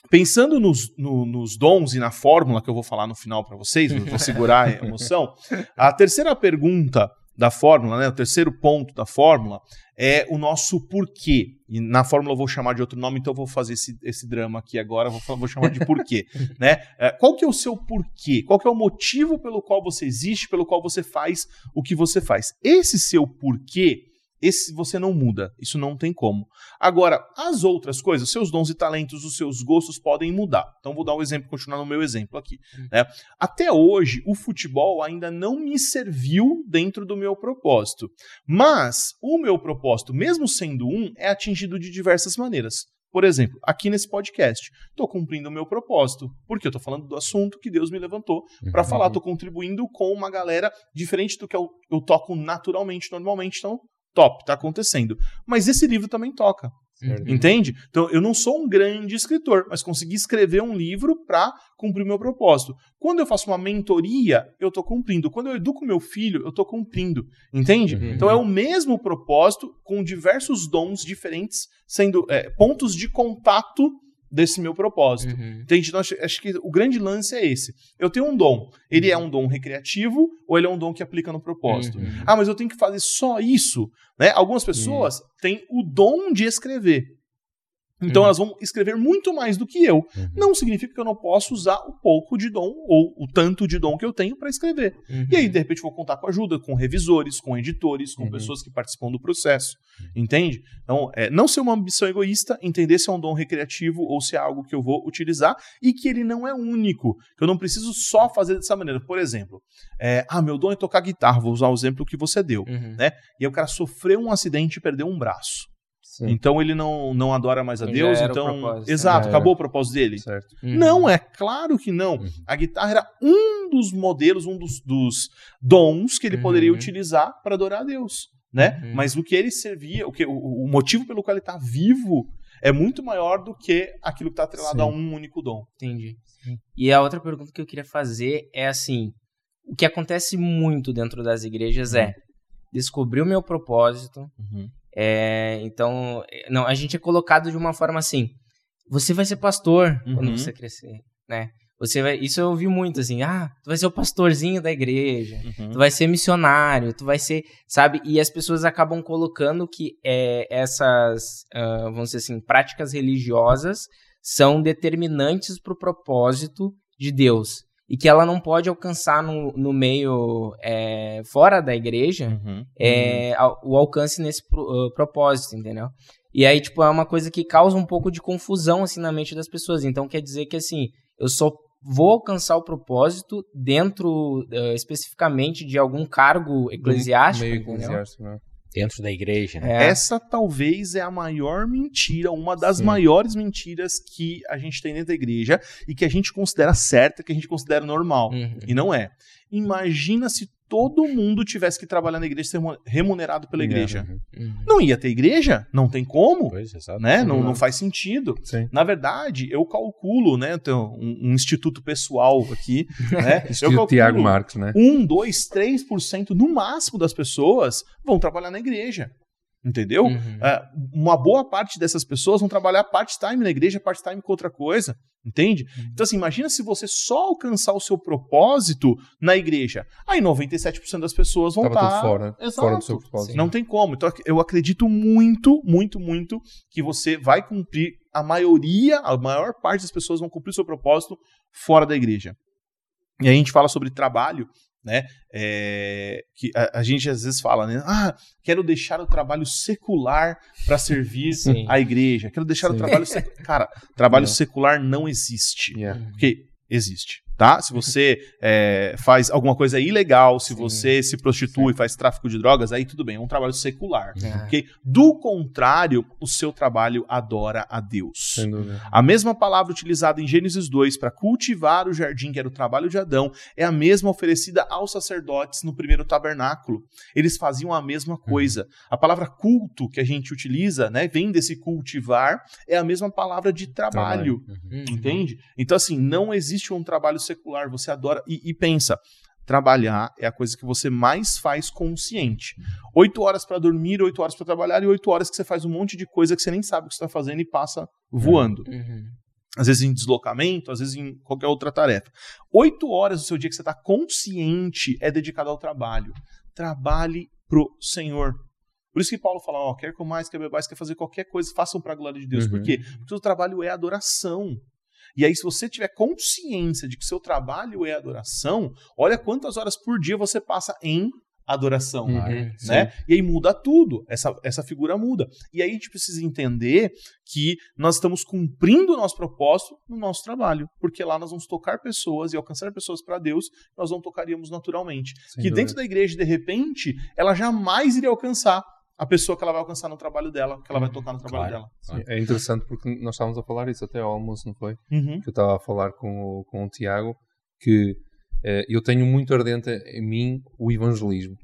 [SPEAKER 3] pensando nos, no, nos, dons e na fórmula que eu vou falar no final para vocês, vou segurar a emoção, a terceira pergunta da fórmula, né, o terceiro ponto da fórmula, é o nosso porquê. E na fórmula eu vou chamar de outro nome, então eu vou fazer esse, esse drama aqui agora, vou, vou chamar de porquê. né? É, qual que é o seu porquê? Qual que é o motivo pelo qual você existe, pelo qual você faz o que você faz? Esse seu porquê esse você não muda, isso não tem como. Agora, as outras coisas, seus dons e talentos, os seus gostos podem mudar. Então, vou dar um exemplo, continuar no meu exemplo aqui. Hum. Né? Até hoje, o futebol ainda não me serviu dentro do meu propósito. Mas o meu propósito, mesmo sendo um, é atingido de diversas maneiras. Por exemplo, aqui nesse podcast, estou cumprindo o meu propósito, porque eu estou falando do assunto que Deus me levantou para uhum. falar, estou contribuindo com uma galera diferente do que eu, eu toco naturalmente, normalmente, então top, tá acontecendo. Mas esse livro também toca. Certo. Entende? Então, eu não sou um grande escritor, mas consegui escrever um livro para cumprir o meu propósito. Quando eu faço uma mentoria, eu estou cumprindo. Quando eu educo meu filho, eu estou cumprindo. Entende? Uhum. Então, é o mesmo propósito, com diversos dons diferentes, sendo é, pontos de contato desse meu propósito. Uhum. Entende? Então, acho, acho, que o grande lance é esse. Eu tenho um dom. Ele é um dom recreativo ou ele é um dom que aplica no propósito? Uhum. Ah, mas eu tenho que fazer só isso. Né? Algumas pessoas uhum. têm o dom de escrever. Então uhum. elas vão escrever muito mais do que eu. Uhum. Não significa que eu não posso usar o pouco de dom ou o tanto de dom que eu tenho para escrever. Uhum. E aí, de repente, vou contar com ajuda, com revisores, com editores, com uhum. pessoas que participam do processo. Entende? Então, é, não ser uma ambição egoísta, entender se é um dom recreativo ou se é algo que eu vou utilizar e que ele não é único, que eu não preciso só fazer dessa maneira. Por exemplo, é, ah, meu dom é tocar guitarra, vou usar o exemplo que você deu. Uhum. Né? E aí o cara sofreu um acidente e perdeu um braço. Sim. Então ele não, não adora mais a Deus. Então, exato, acabou o propósito dele. Uhum. Não, é claro que não. Uhum. A guitarra era um dos modelos, um dos, dos dons que ele uhum. poderia utilizar para adorar a Deus, né? Uhum. Mas o que ele servia, o que o, o motivo pelo qual ele está vivo é muito maior do que aquilo que está atrelado Sim. a um único dom.
[SPEAKER 1] Entendi. E a outra pergunta que eu queria fazer é assim: o que acontece muito dentro das igrejas é uhum. descobrir o meu propósito, uhum. É, então, não, a gente é colocado de uma forma assim: você vai ser pastor uhum. quando você crescer, né? Você vai, isso eu ouvi muito assim, ah, tu vai ser o pastorzinho da igreja, uhum. tu vai ser missionário, tu vai ser, sabe? E as pessoas acabam colocando que é, essas, uh, vamos dizer assim, práticas religiosas são determinantes para o propósito de Deus e que ela não pode alcançar no, no meio é, fora da igreja uhum, é, uhum. o alcance nesse pro, uh, propósito, entendeu? E aí, tipo, é uma coisa que causa um pouco de confusão, assim, na mente das pessoas. Então, quer dizer que, assim, eu só vou alcançar o propósito dentro, uh, especificamente, de algum cargo eclesiástico, meio eclesiástico, né?
[SPEAKER 2] Dentro da igreja.
[SPEAKER 3] Né? É. Essa talvez é a maior mentira, uma das Sim. maiores mentiras que a gente tem dentro da igreja e que a gente considera certa, que a gente considera normal. Uhum. E não é. Imagina se todo mundo tivesse que trabalhar na igreja ser remunerado pela igreja. Uhum. Não ia ter igreja? Não tem como. Pois, né? Não, não faz sentido. Sim. Na verdade, eu calculo, né? Tenho um, um instituto pessoal aqui. Né?
[SPEAKER 4] eu calculo Tiago Marques, né?
[SPEAKER 3] 1, 2, 3% no máximo das pessoas vão trabalhar na igreja. Entendeu? Uhum. Uh, uma boa parte dessas pessoas vão trabalhar part-time na igreja, part-time com outra coisa. Entende? Uhum. Então, assim, imagina se você só alcançar o seu propósito na igreja. Aí 97% das pessoas vão estar tá...
[SPEAKER 4] fora, fora do seu propósito.
[SPEAKER 3] Não tem como. Então, eu acredito muito, muito, muito que você vai cumprir a maioria, a maior parte das pessoas vão cumprir o seu propósito fora da igreja. E a gente fala sobre trabalho, né? É, que a, a, gente às vezes fala, né? Ah, quero deixar o trabalho secular para servir Sim. a igreja. Quero deixar Sim. o trabalho secular. Cara, trabalho yeah. secular não existe. Yeah. Porque existe tá? Se você é, faz alguma coisa ilegal, se Sim. você se prostitui, Sim. faz tráfico de drogas, aí tudo bem, é um trabalho secular. É. Do contrário, o seu trabalho adora a Deus. A mesma palavra utilizada em Gênesis 2 para cultivar o jardim, que era o trabalho de Adão, é a mesma oferecida aos sacerdotes no primeiro tabernáculo. Eles faziam a mesma uhum. coisa. A palavra culto que a gente utiliza, né, vem desse cultivar, é a mesma palavra de trabalho. trabalho. Uhum. Entende? Então, assim, não existe um trabalho secular secular, você adora. E, e pensa, trabalhar é a coisa que você mais faz consciente. Oito horas para dormir, oito horas para trabalhar e oito horas que você faz um monte de coisa que você nem sabe o que você está fazendo e passa voando. Uhum. Às vezes em deslocamento, às vezes em qualquer outra tarefa. Oito horas do seu dia que você está consciente é dedicado ao trabalho. Trabalhe pro Senhor. Por isso que Paulo fala, ó, quer mais, quer bebais, quer fazer qualquer coisa, façam para a glória de Deus. Uhum. Por quê? Porque o trabalho é adoração. E aí, se você tiver consciência de que seu trabalho é adoração, olha quantas horas por dia você passa em adoração, uhum, né? E aí muda tudo, essa, essa figura muda. E aí a gente precisa entender que nós estamos cumprindo o nosso propósito no nosso trabalho, porque lá nós vamos tocar pessoas e alcançar pessoas para Deus, nós não tocaríamos naturalmente. Sem que dúvida. dentro da igreja, de repente, ela jamais iria alcançar a pessoa que ela vai alcançar no trabalho dela, que ela vai uhum. tocar no trabalho claro, dela.
[SPEAKER 4] Claro. É interessante porque nós estávamos a falar isso até ao almoço, não foi? Uhum. Que eu estava a falar com o, com o Tiago que eh, eu tenho muito ardente em mim o evangelismo.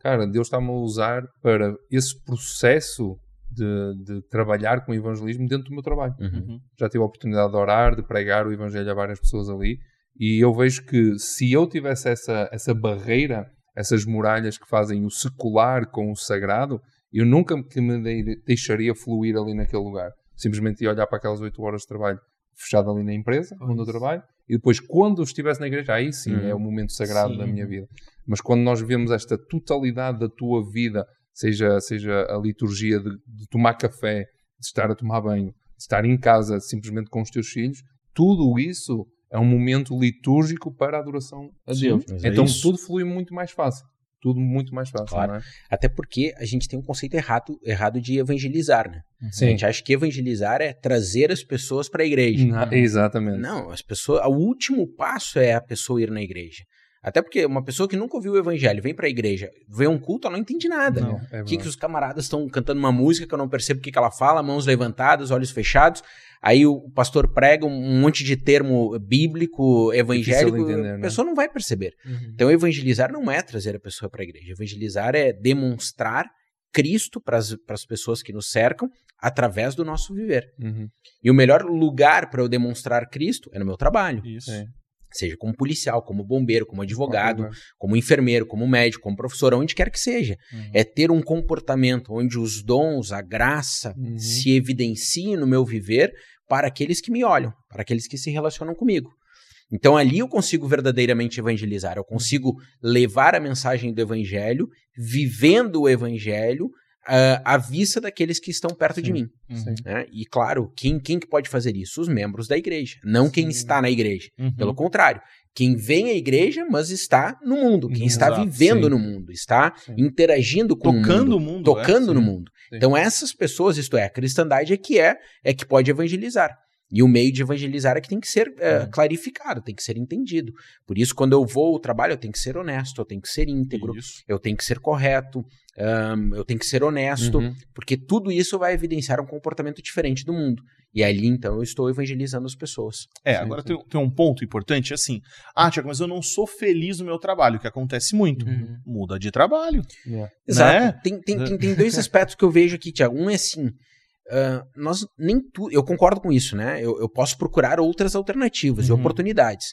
[SPEAKER 4] Cara, Deus está-me a usar para esse processo de, de, trabalhar com o evangelismo dentro do meu trabalho. Uhum. uhum. Já tive a oportunidade de orar, de pregar o evangelho a várias pessoas ali e eu vejo que se eu tivesse essa, essa barreira, essas muralhas que fazem o secular com o sagrado, eu nunca me deixaria fluir ali naquele lugar. Simplesmente ia olhar para aquelas 8 horas de trabalho fechado ali na empresa, onde eu trabalho, e depois, quando estivesse na igreja, aí sim uhum. é o momento sagrado sim. da minha vida. Mas quando nós vemos esta totalidade da tua vida, seja, seja a liturgia de, de tomar café, de estar a tomar banho, de estar em casa simplesmente com os teus filhos, tudo isso é um momento litúrgico para a adoração a Deus. Sim, é então é tudo flui muito mais fácil tudo muito mais fácil. Claro. Né?
[SPEAKER 2] Até porque a gente tem um conceito errado, errado de evangelizar, né? Sim. A gente acha que evangelizar é trazer as pessoas para a igreja.
[SPEAKER 4] Não, exatamente.
[SPEAKER 2] Não, as pessoas, o último passo é a pessoa ir na igreja. Até porque uma pessoa que nunca ouviu o evangelho vem para a igreja, vê um culto, ela não entende nada. Não, é que, que os camaradas estão cantando uma música que eu não percebo o que, que ela fala, mãos levantadas, olhos fechados. Aí o pastor prega um monte de termo bíblico, evangélico, entender, a né? pessoa né? não vai perceber. Uhum. Então evangelizar não é trazer a pessoa para a igreja. Evangelizar é demonstrar Cristo para as pessoas que nos cercam através do nosso viver. Uhum. E o melhor lugar para eu demonstrar Cristo é no meu trabalho. Isso. É seja como policial, como bombeiro, como advogado, como enfermeiro, como médico, como professor, onde quer que seja. Uhum. É ter um comportamento onde os dons, a graça uhum. se evidenciem no meu viver para aqueles que me olham, para aqueles que se relacionam comigo. Então ali eu consigo verdadeiramente evangelizar, eu consigo levar a mensagem do evangelho, vivendo o evangelho uh, à vista daqueles que estão perto Sim. de mim. Uhum. Né? E claro, quem, quem que pode fazer isso? Os membros da igreja, não Sim. quem está na igreja. Uhum. Pelo contrário, quem vem à igreja, mas está no mundo, quem Exato, está vivendo sim. no mundo, está sim. interagindo com
[SPEAKER 3] tocando
[SPEAKER 2] o mundo, mundo tocando é, no mundo. Sim. Então essas pessoas, isto é, a cristandade é que é, é que pode evangelizar. E o meio de evangelizar é que tem que ser é, clarificado, tem que ser entendido. Por isso, quando eu vou ao trabalho, eu tenho que ser honesto, eu tenho que ser íntegro, isso. eu tenho que ser correto, um, eu tenho que ser honesto, uhum. porque tudo isso vai evidenciar um comportamento diferente do mundo. E ali, então, eu estou evangelizando as pessoas.
[SPEAKER 3] É, sim, agora tem, tem, um ponto importante, assim, ah, Tiago, mas eu não sou feliz no meu trabalho, que acontece muito. Uhum. Muda de trabalho.
[SPEAKER 2] Yeah. Né? Exato. Tem, tem, tem, tem dois aspectos que eu vejo aqui, Tiago. Um é assim, Uh, nós nem tu, eu concordo com isso, né? Eu, eu posso procurar outras alternativas uhum. e oportunidades.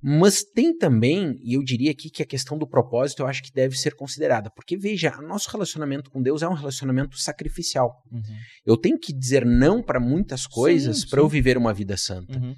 [SPEAKER 2] Mas tem também, e eu diria aqui que a questão do propósito eu acho que deve ser considerada. Porque, veja, nosso relacionamento com Deus é um relacionamento sacrificial. Uhum. Eu tenho que dizer não para muitas coisas para eu viver uma vida santa. Uhum.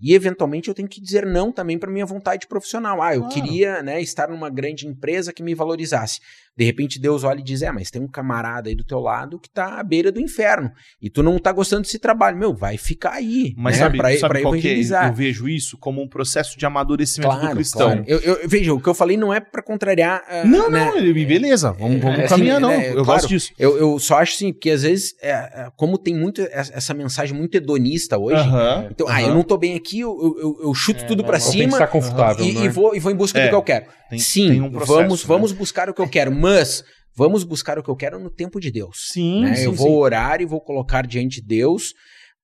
[SPEAKER 2] E eventualmente eu tenho que dizer não também para minha vontade profissional. Ah, eu claro. queria né, estar numa grande empresa que me valorizasse. De repente Deus olha e diz: É, mas tem um camarada aí do teu lado que tá à beira do inferno. E tu não tá gostando desse trabalho. Meu, vai ficar aí.
[SPEAKER 3] Mas né, sabe, pra, sabe pra qual evangelizar. É? Eu vejo isso como um processo de amadurecimento claro, do cristão. Claro.
[SPEAKER 2] Eu, eu, veja, o que eu falei não é para contrariar.
[SPEAKER 3] Uh, não, né? não, beleza. Vamos, vamos é, caminhar, assim, não. Né, eu claro, gosto disso.
[SPEAKER 2] Eu, eu só acho assim, porque às vezes, é, é como tem muito essa mensagem muito hedonista hoje, uh -huh, então, uh -huh. ah, eu não tô bem aqui, eu, eu, eu chuto é, tudo para cima. Tem que
[SPEAKER 4] estar confortável.
[SPEAKER 2] E, e, vou, e vou em busca do que eu quero. Tem, Sim, tem um processo, vamos, né? vamos buscar o que eu quero, mas Vamos buscar o que eu quero no tempo de Deus.
[SPEAKER 3] Sim,
[SPEAKER 2] né?
[SPEAKER 3] sim
[SPEAKER 2] Eu vou
[SPEAKER 3] sim.
[SPEAKER 2] orar e vou colocar diante de Deus.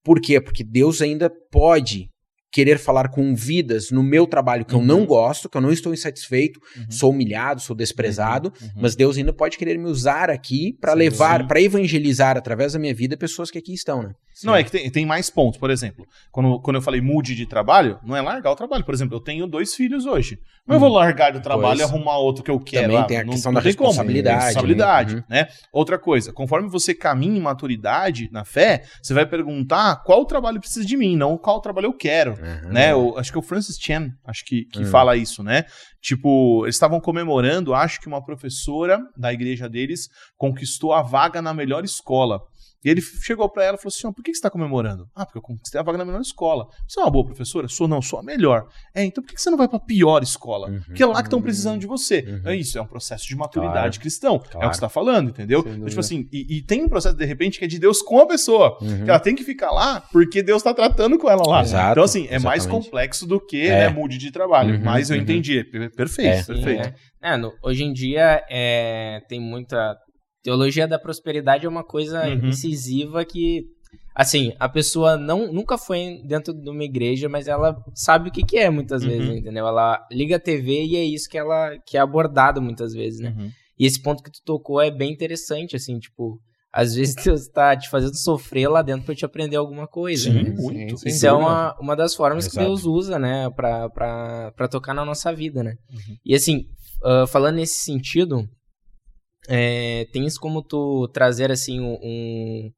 [SPEAKER 2] Por quê? Porque Deus ainda pode querer falar com vidas no meu trabalho que uhum. eu não uhum. gosto, que eu não estou insatisfeito, uhum. sou humilhado, sou desprezado, uhum. uhum. mas Deus ainda pode querer me usar aqui para levar, para evangelizar através da minha vida pessoas que aqui estão, né?
[SPEAKER 3] Sim. Não, é que tem, tem, mais pontos. Por exemplo, quando, quando eu falei mude de trabalho, não é largar o trabalho. Por exemplo, eu tenho dois filhos hoje. Mas eu vou largar do trabalho pois. e arrumar outro que eu quero.
[SPEAKER 2] Também tem a
[SPEAKER 3] não,
[SPEAKER 2] questão não da responsabilidade.
[SPEAKER 3] responsabilidade né? né? Outra coisa, conforme você caminha em maturidade na fé, você vai perguntar qual trabalho precisa de mim, não qual trabalho eu quero. Né? O, acho que é o Francis Chan, acho que, que hum. fala isso, né? Tipo, eles estavam comemorando, acho que uma professora da igreja deles conquistou a vaga na melhor escola. E ele chegou para ela e falou assim: por que você está comemorando? Ah, porque eu conquistei a vaga na melhor escola. Você é uma boa professora? Sou não, sou a melhor. É, então por que você não vai para a pior escola? Uhum, porque é lá que estão precisando de você. Uhum. É isso, é um processo de maturidade claro, cristão. Claro. É o que você está falando, entendeu? Então, tipo assim, e, e, tem um processo, de repente, que é de Deus com a pessoa. Uhum. Que ela tem que ficar lá porque Deus está tratando com ela lá. Exato, então, assim, é exatamente. mais complexo do que é. né, mude de trabalho. Uhum, Mas eu uhum. entendi. Perfeito, é. perfeito.
[SPEAKER 1] É. É, no, hoje em dia é, tem muita Teologia da prosperidade é uma coisa uhum. incisiva que, assim, a pessoa não, nunca foi dentro de uma igreja, mas ela sabe o que, que é muitas uhum. vezes, entendeu? Ela liga a TV e é isso que ela que é abordado muitas vezes, né? Uhum. E esse ponto que tu tocou é bem interessante, assim, tipo, às vezes Deus tá te fazendo sofrer lá dentro para te aprender alguma coisa. Sim, né? muito. Sim, Isso é uma, uma das formas Exato. que Deus usa, né, pra, pra, pra tocar na nossa vida, né? Uhum. E assim, uh, falando nesse sentido, é, tens como tu trazer assim um, um,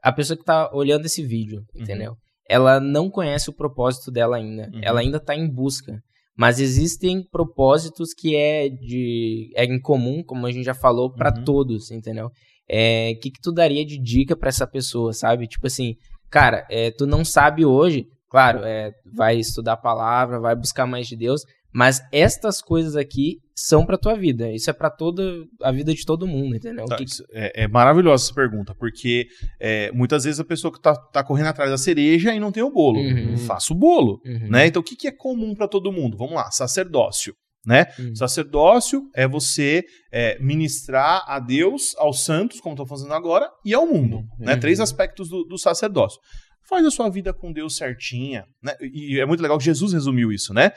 [SPEAKER 1] a pessoa que tá olhando esse vídeo, uhum. entendeu? Ela não conhece o propósito dela ainda. Uhum. Ela ainda tá em busca. Mas existem propósitos que é de é incomum, como a gente já falou, para uhum. todos, entendeu? É, que que tu daria de dica para essa pessoa, sabe? Tipo assim, cara, é, tu não sabe hoje, claro, é, vai estudar a palavra, vai buscar mais de Deus, mas estas coisas aqui são para tua vida. Isso é para toda a vida de todo mundo, entendeu? Tá, que...
[SPEAKER 3] é, é, maravilhosa essa pergunta, porque é, muitas vezes a pessoa que tá, tá, correndo atrás da cereja e não tem o bolo. Uhum. Faça o bolo, uhum. né? Então o que, que é comum para todo mundo? Vamos lá, sacerdócio. Né? Uhum. Sacerdócio é você é, ministrar a Deus, aos santos, como estou fazendo agora, e ao mundo. Né? Uhum. Três aspectos do, do sacerdócio faz a sua vida com Deus certinha, né? E é muito legal que Jesus resumiu isso, né?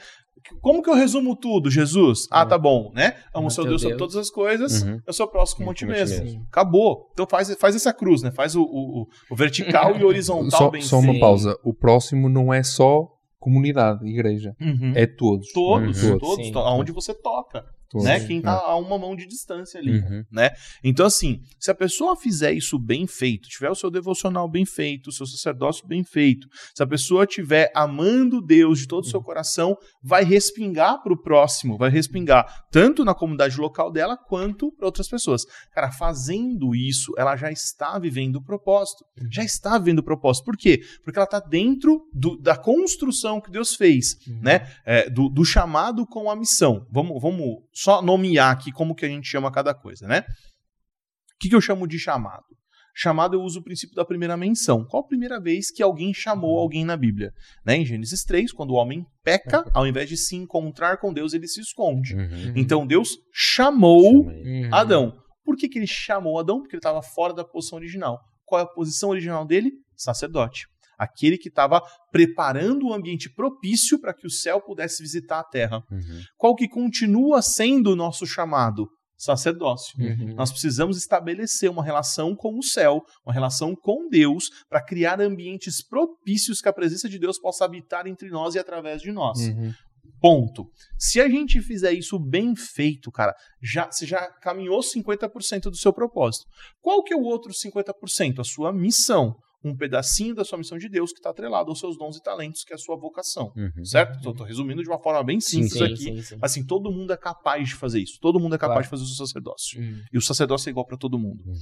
[SPEAKER 3] Como que eu resumo tudo, Jesus? Ah, tá bom, né? Amo o seu Deus, sobre todas as coisas, uhum. eu sou próximo como ti mesmo. mesmo. Acabou. Então faz, faz essa cruz, né? Faz o, o, o vertical e o horizontal
[SPEAKER 4] só,
[SPEAKER 3] bem
[SPEAKER 4] Só uma pausa. O próximo não é só comunidade, igreja. Uhum. É todos.
[SPEAKER 3] Todos, uhum. todos. Sim. Aonde você toca né? Quem tá a uma mão de distância ali, uhum. né? Então, assim, se a pessoa fizer isso bem feito, tiver o seu devocional bem feito, o seu sacerdócio bem feito, se a pessoa tiver amando Deus de todo o seu coração, vai respingar para o próximo, vai respingar tanto na comunidade local dela quanto para outras pessoas. Cara, fazendo isso, ela já está vivendo o propósito. Uhum. Já está vivendo o propósito. Por quê? Porque ela está dentro do, da construção que Deus fez, uhum. né? É, do, do chamado com a missão. Vamos, vamos só nomear aqui como que a gente chama cada coisa, né? O que, que eu chamo de chamado? Chamado eu uso o princípio da primeira menção. Qual a primeira vez que alguém chamou uhum. alguém na Bíblia? Né? Em Gênesis 3, quando o homem peca, ao invés de se encontrar com Deus, ele se esconde. Uhum. Então Deus chamou uhum. Adão. Por que, que ele chamou Adão? Porque ele estava fora da posição original. Qual é a posição original dele? Sacerdote aquele que estava preparando o ambiente propício para que o céu pudesse visitar a terra. Uhum. Qual que continua sendo o nosso chamado? Sacerdócio. Uhum. Nós precisamos estabelecer uma relação com o céu, uma relação com Deus, para criar ambientes propícios que a presença de Deus possa habitar entre nós e através de nós. Uhum. Ponto. Se a gente fizer isso bem feito, cara, já, você já caminhou 50% do seu propósito. Qual que é o outro 50%? A sua missão. Um pedacinho da sua missão de Deus que está atrelado aos seus dons e talentos, que é a sua vocação. Uhum. Certo? Estou resumindo de uma forma bem simples sim, sim, aqui. Sim, assim, todo mundo é capaz de fazer isso. Todo mundo é capaz claro. de fazer o sacerdócio. Uhum. E o sacerdócio é igual para todo mundo. Uhum.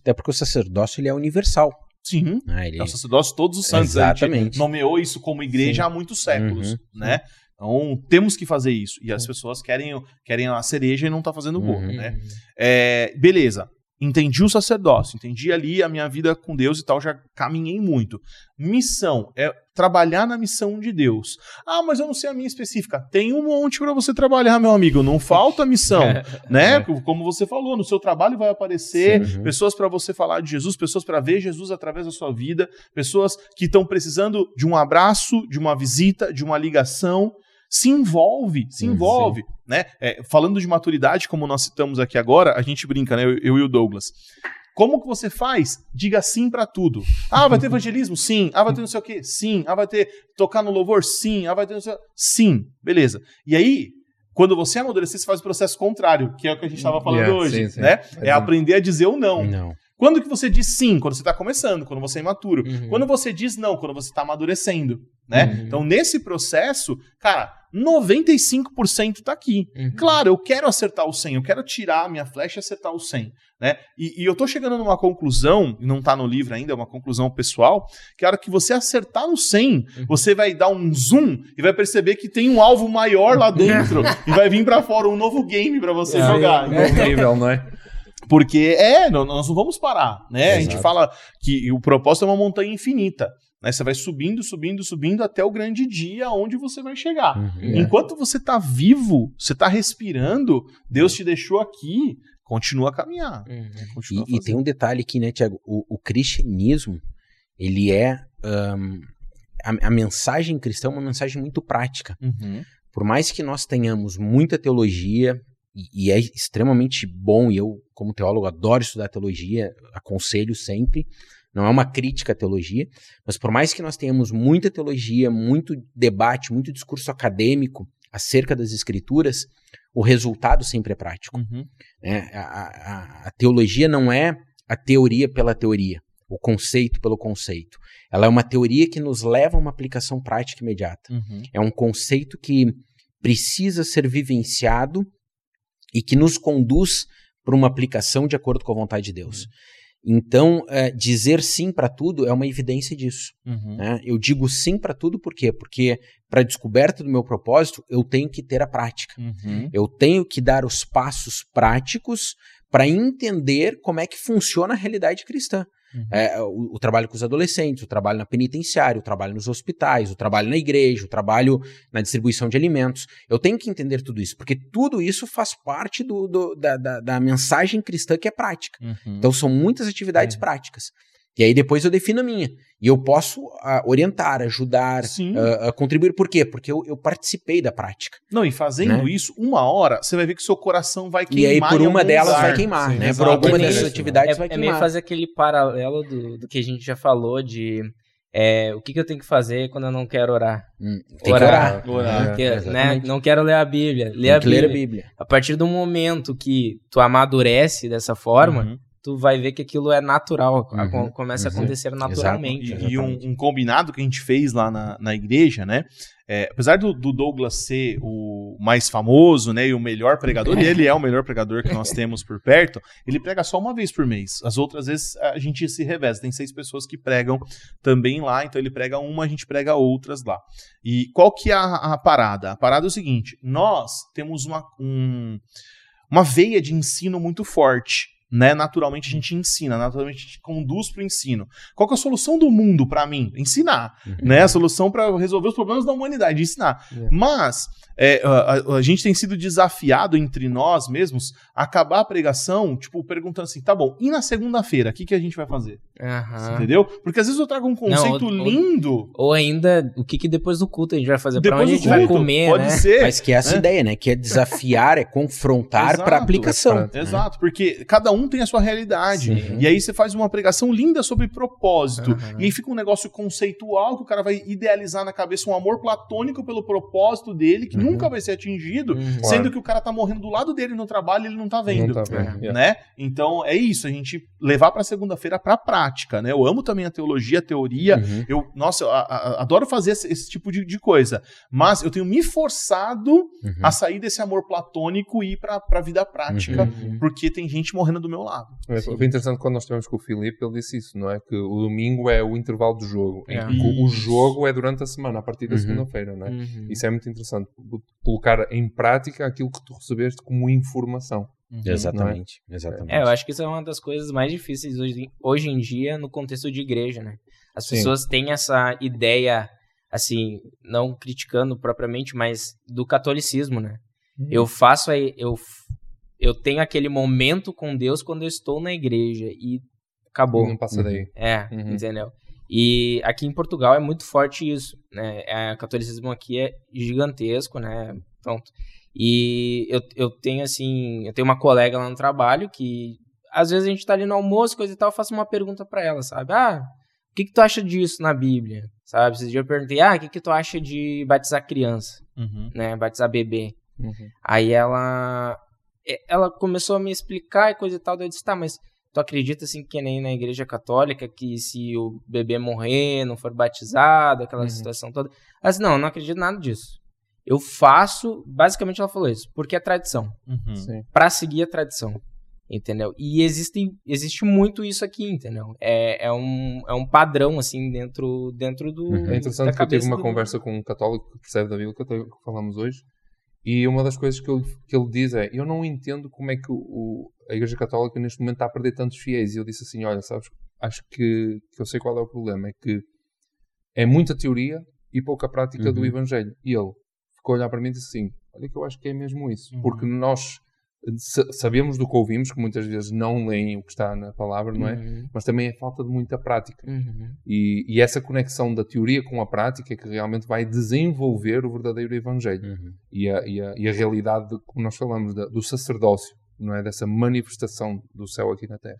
[SPEAKER 2] Até porque o sacerdócio ele é universal.
[SPEAKER 3] Sim. Ah, ele... É o sacerdócio todos os santos. Exatamente. Nomeou isso como igreja há muitos séculos, uhum. né? Então, temos que fazer isso. E as pessoas querem, querem a cereja e não tá fazendo o bolo, uhum. né? É, beleza entendi o sacerdócio, entendi ali a minha vida com Deus e tal, já caminhei muito. Missão é trabalhar na missão de Deus. Ah, mas eu não sei a minha específica. Tem um monte para você trabalhar, meu amigo. Não falta missão, né? Como você falou, no seu trabalho vai aparecer Sim, uhum. pessoas para você falar de Jesus, pessoas para ver Jesus através da sua vida, pessoas que estão precisando de um abraço, de uma visita, de uma ligação se envolve, se envolve, Sim. né? É, falando de maturidade, como nós citamos aqui agora, a gente brinca, né? Eu, eu e o Douglas. Como que você faz? Diga sim para tudo. Ah, vai ter evangelismo? Sim. Ah, vai ter não sei o quê? Sim. Ah, vai ter tocar no louvor? Sim. Ah, vai ter não sei o... Sim. Beleza. E aí, quando você amadurecer, você faz o processo contrário, que é o que a gente estava falando yeah, hoje, sim, sim. né? É aprender a dizer o não. Não. Quando que você diz sim? Quando você está começando, quando você é imaturo. Uhum. Quando você diz não? Quando você está amadurecendo, né? Uhum. Então, nesse processo, cara, 95% está aqui. Uhum. Claro, eu quero acertar o 100, eu quero tirar a minha flecha e acertar o 100. Né? E, e eu estou chegando numa conclusão, e não está no livro ainda, é uma conclusão pessoal, que a hora que você acertar no 100, uhum. você vai dar um zoom e vai perceber que tem um alvo maior lá dentro e vai vir para fora um novo game para você é, jogar. É, é nível, não é? Porque é, nós não vamos parar, né? Exato. A gente fala que o propósito é uma montanha infinita. Né? Você vai subindo, subindo, subindo até o grande dia onde você vai chegar. Uhum, é. Enquanto você está vivo, você está respirando, Deus te deixou aqui, continua a caminhar. Uhum.
[SPEAKER 2] Continua e, e, tem um detalhe aqui, né, Tiago? O, o, cristianismo, ele é. Um, a, a, mensagem cristã é uma mensagem muito prática. Uhum. Por mais que nós tenhamos muita teologia, e, e é extremamente bom, e eu, como teólogo, adoro estudar teologia, aconselho sempre não é uma crítica à teologia, mas por mais que nós tenhamos muita teologia, muito debate, muito discurso acadêmico acerca das escrituras, o resultado sempre é prático. Uhum. É, a, a, a, teologia não é a teoria pela teoria, o conceito pelo conceito. Ela é uma teoria que nos leva a uma aplicação prática imediata. Uhum. É um conceito que precisa ser vivenciado e que nos conduz para uma aplicação de acordo com a vontade de Deus. Uhum. Então, é, dizer sim para tudo é uma evidência disso. Uhum. Né? Eu digo sim para tudo por quê? Porque para a descoberta do meu propósito, eu tenho que ter a prática. Uhum. Eu tenho que dar os passos práticos para entender como é que funciona a realidade cristã. Uhum. É, o, o, trabalho com os adolescentes, o trabalho na penitenciária, o trabalho nos hospitais, o trabalho na igreja, o trabalho na distribuição de alimentos. Eu tenho que entender tudo isso, porque tudo isso faz parte do, do da, da, da, mensagem cristã que é prática. Uhum. Então são muitas atividades é. práticas. E aí depois eu defino a minha. E eu posso uh, orientar, ajudar, uh, uh, contribuir. Por quê? Porque eu, eu, participei da prática.
[SPEAKER 3] Não, e fazendo né? isso, uma hora, você vai ver que seu coração vai queimar.
[SPEAKER 2] E aí por uma delas vai queimar, Sim, né? Por alguma dessas atividades
[SPEAKER 1] é,
[SPEAKER 2] vai
[SPEAKER 1] é
[SPEAKER 2] queimar. É
[SPEAKER 1] meio fazer aquele paralelo do, do que a gente já falou de... É, o que, que, eu tenho que fazer quando eu não quero orar?
[SPEAKER 2] Hum, tem orar.
[SPEAKER 1] que orar. orar. Porque, é, né, não quero ler a Bíblia. Ler a Bíblia. ler a Bíblia. A partir do momento que tu amadurece dessa forma, uhum tu vai ver que aquilo é natural, uhum, começa uhum. a acontecer naturalmente.
[SPEAKER 3] E, e um, um, combinado que a gente fez lá na, na igreja, né? É, apesar do, do, Douglas ser o mais famoso, né, e o melhor pregador, e ele é o melhor pregador que nós temos por perto, ele prega só uma vez por mês. As outras vezes a gente se reveza. Tem seis pessoas que pregam também lá, então ele prega uma, a gente prega outras lá. E qual que é a, a parada? A parada é o seguinte: nós temos uma, um, uma veia de ensino muito forte né? Naturalmente a gente ensina, naturalmente a gente conduz para o ensino. Qual é a solução do mundo para mim? Ensinar, uhum. né? A solução para resolver os problemas da humanidade, ensinar. Yeah. É. Mas é, a, a, gente tem sido desafiado entre nós mesmos a acabar a pregação, tipo, perguntando assim, tá bom, e na segunda-feira, o que, que a gente vai fazer? Uhum. Entendeu? Porque às vezes eu trago um conceito Não, ou, lindo.
[SPEAKER 1] Ou, ainda, o que, que depois do culto a gente vai fazer? Depois pra onde a gente culto, vai comer, pode né?
[SPEAKER 2] Ser, Mas que é essa é. ideia, né? Que é desafiar, é confrontar para aplicação.
[SPEAKER 3] Exato, porque cada um um tem a sua realidade. Sim. E aí você faz uma pregação linda sobre propósito. Uhum. E aí fica um negócio conceitual que o cara vai idealizar na cabeça um amor platônico pelo propósito dele, que uhum. nunca vai ser atingido, uhum. sendo que o cara tá morrendo do lado dele no trabalho e ele não tá vendo. Não tá vendo. É. Né? Então é isso, a gente levar para segunda-feira para prática, né? Eu amo também a teologia, a teoria. Uhum. Eu, nossa, eu a, a, adoro fazer esse, esse tipo de, de, coisa, mas eu tenho me forçado uhum. a sair desse amor platônico e ir para a vida prática, uhum. porque tem gente morrendo do meu lado.
[SPEAKER 4] É, foi interessante quando nós estivemos com o Filipe, ele disse isso, não é? Que o domingo é o intervalo do jogo. É. O, o, jogo é durante a semana, a partir da uhum. segunda-feira, não é? Uhum. Isso é muito interessante. Colocar em prática aquilo que tu recebeste como informação.
[SPEAKER 2] Uhum, exatamente, é? exatamente.
[SPEAKER 1] É, eu acho que isso é uma das coisas mais difíceis hoje, hoje em dia no contexto de igreja, né? As Sim. pessoas têm essa ideia, assim, não criticando propriamente, mas do catolicismo, né? Uhum. Eu faço aí, eu, eu tenho aquele momento com Deus quando eu estou na igreja e acabou.
[SPEAKER 4] Não passa daí.
[SPEAKER 1] É, uhum. entendeu? E aqui em Portugal é muito forte isso, né? É, o catolicismo aqui é gigantesco, né? Pronto. E eu, eu tenho, assim, eu tenho uma colega lá no trabalho que, às vezes a gente tá ali no almoço, coisa e tal, eu faço uma pergunta para ela, sabe? Ah, o que que tu acha disso na Bíblia? Sabe? Esses dias eu perguntei, ah, o que que tu acha de batizar criança? Uhum. Né? Batizar bebê. Uhum. Aí ela, ela começou a me explicar e coisa e tal, daí eu disse, tá, mas tu acredita assim que nem na igreja católica que se o bebê morrer, não for batizado, aquela uhum. situação toda. Ela disse, não, eu não acredito nada disso. Eu faço, basicamente ela falou isso, porque é tradição. Uhum. Para seguir a tradição. Entendeu? E existe, existe muito isso aqui, entendeu? É, é, um, é um padrão, assim, dentro, dentro do.
[SPEAKER 4] Uhum. É interessante que eu tive uma do... conversa com um católico que percebe da Bíblia, que, que falamos hoje, e uma das coisas que ele, que ele diz é: Eu não entendo como é que o, a Igreja Católica neste momento está a perder tantos fiéis. E eu disse assim: Olha, sabes, acho que, que eu sei qual é o problema. É que é muita teoria e pouca prática uhum. do Evangelho. E ele, ficou a olhar para mim e disse assim: Olha, que eu acho que é mesmo isso. Uhum. Porque nós sabemos do que ouvimos, que muitas vezes não leem o que está na palavra, não é? Uhum. Mas também é falta de muita prática. Uhum. E, e, essa conexão da teoria com a prática é que realmente vai desenvolver o verdadeiro Evangelho. Uhum. E, a, e, a, e, a, realidade, de, como nós falamos, da, do sacerdócio, não é? Dessa manifestação do céu aqui na terra.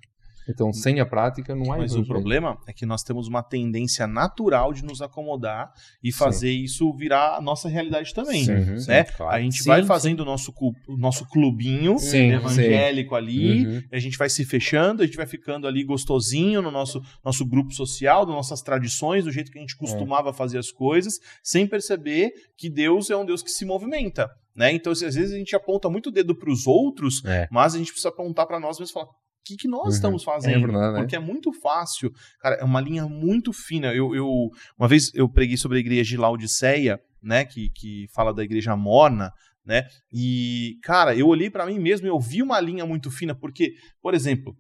[SPEAKER 4] Então, sem a prática, não há
[SPEAKER 3] Mas o problema é que nós temos uma tendência natural de nos acomodar e fazer sim. isso virar a nossa realidade também. Sim, né? Sim, claro. A gente vai fazendo o nosso, o nosso clubinho evangélico ali, uhum. a gente vai se fechando, a gente vai ficando ali gostosinho no nosso, nosso grupo social, das nossas tradições, do jeito que a gente costumava é. fazer as coisas, sem perceber que Deus é um Deus que se movimenta. Né? Então, às vezes a gente aponta muito o dedo para os outros, é. mas a gente precisa apontar para nós mesmos e falar: que, que nós uhum. estamos fazendo? É verdade, Porque é. é muito fácil. Cara, é uma linha muito fina. Eu, eu, uma vez eu preguei sobre a igreja de Laodiceia, né? Que, que fala da igreja morna, né? E, cara, eu olhei para mim mesmo e eu vi uma linha muito fina, porque, por exemplo,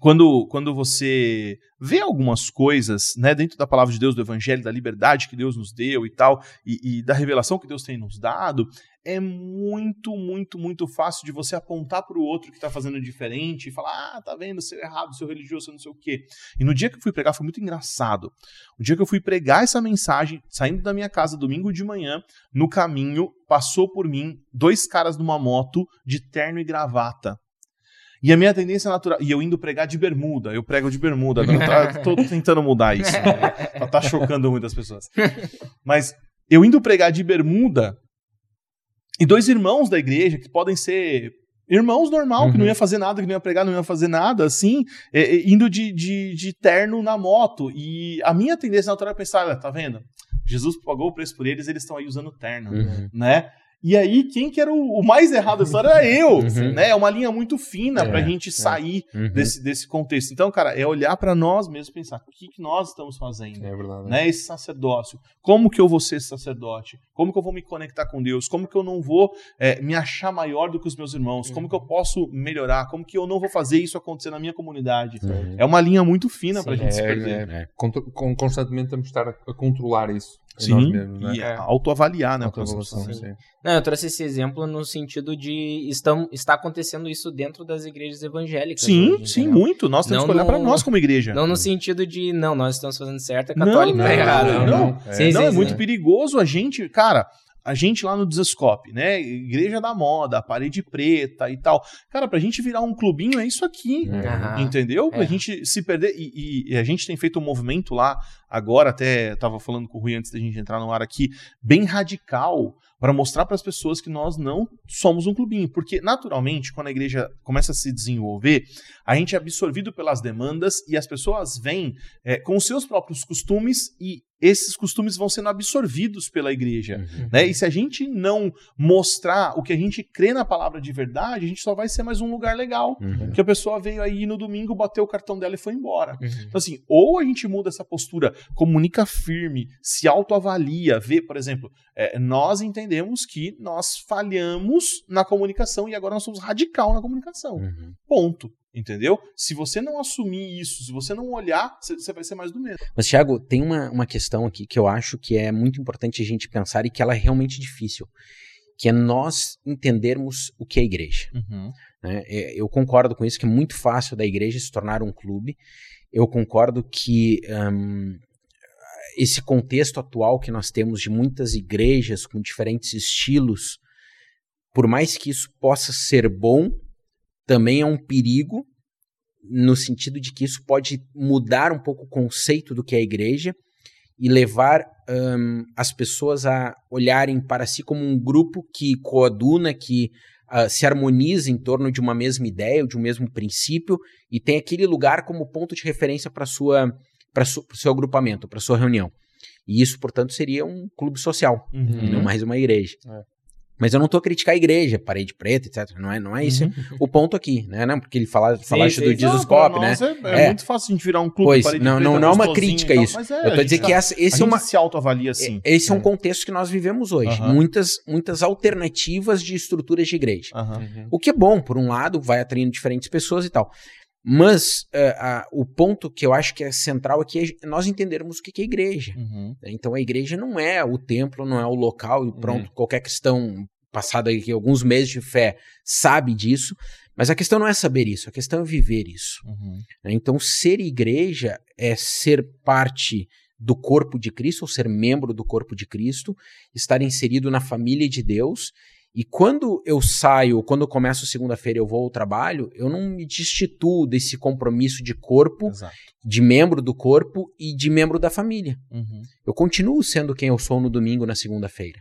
[SPEAKER 3] quando, quando você vê algumas coisas né, dentro da palavra de Deus, do evangelho, da liberdade que Deus nos deu e tal, e, e da revelação que Deus tem nos dado, é muito, muito, muito fácil de você apontar para o outro que está fazendo diferente e falar: ah, tá vendo, seu errado, seu religioso, seu não sei o quê. E no dia que eu fui pregar foi muito engraçado. O dia que eu fui pregar essa mensagem, saindo da minha casa domingo de manhã, no caminho, passou por mim dois caras numa moto de terno e gravata. E a minha tendência natural. E eu indo pregar de bermuda. Eu prego de bermuda. Eu tá, tô tentando mudar isso. Né? Tá chocando muitas pessoas. Mas eu indo pregar de bermuda. E dois irmãos da igreja, que podem ser irmãos normal, uhum. que não uhum. ia fazer nada, que não ia pregar, não ia fazer nada, assim, é, é, indo de, de, de, terno na moto. E a minha tendência natural é pensar, tá vendo? Jesus pagou o preço por eles, eles estão aí usando terno, uhum. né? E aí, quem que era o, o mais errado da história era eu, uhum. né? É uma linha muito fina é, pra gente é. sair é. uhum. desse, desse contexto. Então, cara, é olhar para nós mesmos e pensar, o que, que nós estamos fazendo? É verdade. Né? Esse sacerdócio. Como que eu vou ser sacerdote? Como que eu vou me conectar com Deus? Como que eu não vou é, me achar maior do que os meus irmãos? Uhum. Como que eu posso melhorar? Como que eu não vou fazer isso acontecer na minha comunidade? É uma linha muito fina Sim, pra gente se é, perder.
[SPEAKER 4] É, constantemente temos que estar a controlar isso.
[SPEAKER 3] Sim, mesmos, né? e é. autoavaliar, né?
[SPEAKER 1] Autoavaliação, sim. Não, eu trouxe esse exemplo no sentido de estão, está acontecendo isso dentro das igrejas evangélicas.
[SPEAKER 3] Sim, hoje, sim, entendeu? muito. Nós temos não que olhar para nós como igreja.
[SPEAKER 1] Não no sentido de, não, nós estamos fazendo certo, é católico não, tá errado.
[SPEAKER 3] Não, não, não. É, sim, não, sim, é muito perigoso a gente, cara, a gente lá no Desescope, né? Igreja da moda, parede preta e tal. Cara, pra gente virar um clubinho é isso aqui. Uhum. Entendeu? Pra é. gente se perder. E, e, e, a gente tem feito um movimento lá, agora, até tava falando com o Rui antes da gente entrar no ar aqui, bem radical para mostrar para as pessoas que nós não somos um clubinho, porque naturalmente, quando a igreja começa a se desenvolver, a gente é absorvido pelas demandas e as pessoas vêm é, com os seus próprios costumes e esses costumes vão sendo absorvidos pela igreja. Uhum. Né? E se a gente não mostrar o que a gente crê na palavra de verdade, a gente só vai ser mais um lugar legal. Uhum. Que a pessoa veio aí no domingo, bateu o cartão dela e foi embora. Uhum. Então, assim, ou a gente muda essa postura, comunica firme, se autoavalia, vê, por exemplo, é, nós entendemos que nós falhamos na comunicação e agora nós somos radical na comunicação. Uhum. Ponto. Entendeu? Se você não assumir isso, se você não olhar, você vai ser mais do mesmo.
[SPEAKER 2] Mas, Thiago, tem uma, uma questão aqui que eu acho que é muito importante a gente pensar e que ela é realmente difícil, que é nós entendermos o que é igreja. Uhum. Né? É, eu concordo com isso, que é muito fácil da igreja se tornar um clube. Eu concordo que um, esse contexto atual que nós temos de muitas igrejas com diferentes estilos, por mais que isso possa ser bom, também é um perigo no sentido de que isso pode mudar um pouco o conceito do que é a igreja e levar um, as pessoas a olharem para si como um grupo que coaduna, que uh, se harmoniza em torno de uma mesma ideia, ou de um mesmo princípio, e tem aquele lugar como ponto de referência para sua para o seu agrupamento, para sua reunião. E isso, portanto, seria um clube social, uhum. e não mais uma igreja. É. Mas eu não estou a criticar a igreja, parede preta, etc. Não é, não é isso uhum. o ponto aqui, né? Não, porque ele fala, falaste do Jesuscope, né?
[SPEAKER 3] É, é, muito fácil a gente virar um clube
[SPEAKER 2] pois, parede não, preta. Não, não é uma crítica isso. É, eu estou dizendo que essa, esse
[SPEAKER 3] é
[SPEAKER 2] uma
[SPEAKER 3] se autoavalia assim.
[SPEAKER 2] Esse é. um contexto que nós vivemos hoje. Uhum. Muitas, muitas alternativas de estruturas de igreja. Uhum. O que é bom, por um lado, vai atraindo diferentes pessoas e tal. Mas uh, uh, o ponto que eu acho que é central aqui é nós entendermos o que é igreja. Uhum. Então a igreja não é o templo, não é o local e pronto, uhum. qualquer questão passado aqui alguns meses de fé sabe disso, mas a questão não é saber isso, a questão é viver isso. Uhum. Então, ser igreja é ser parte do corpo de Cristo, ou ser membro do corpo de Cristo, estar inserido na família de Deus. E quando eu saio, quando eu começo segunda-feira eu vou ao trabalho, eu não me destituo desse compromisso de corpo, Exato. de membro do corpo e de membro da família. Uhum. Eu continuo sendo quem eu sou no domingo, na segunda-feira.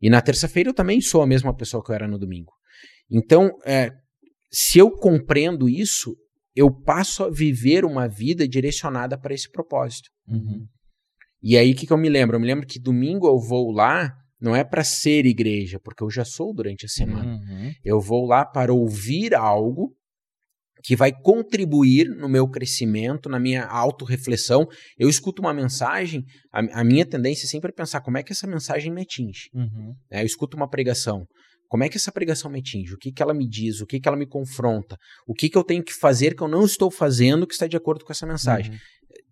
[SPEAKER 2] E na terça-feira eu também sou a mesma pessoa que eu era no domingo. Então, é, se eu compreendo isso, eu passo a viver uma vida direcionada para esse propósito. Uhum. E aí, o que, que eu me lembro? Eu me lembro que domingo eu vou lá, não é para ser igreja, porque eu já sou durante a semana. Uhum. Eu vou lá para ouvir algo que vai contribuir no meu crescimento, na minha autorreflexão. Eu escuto uma mensagem, a, a, minha tendência é sempre pensar como é que essa mensagem me atinge. Uhum. É, eu escuto uma pregação, como é que essa pregação me atinge? O que, que ela me diz? O que, que ela me confronta? O que, que eu tenho que fazer que eu não estou fazendo que está de acordo com essa mensagem? Uhum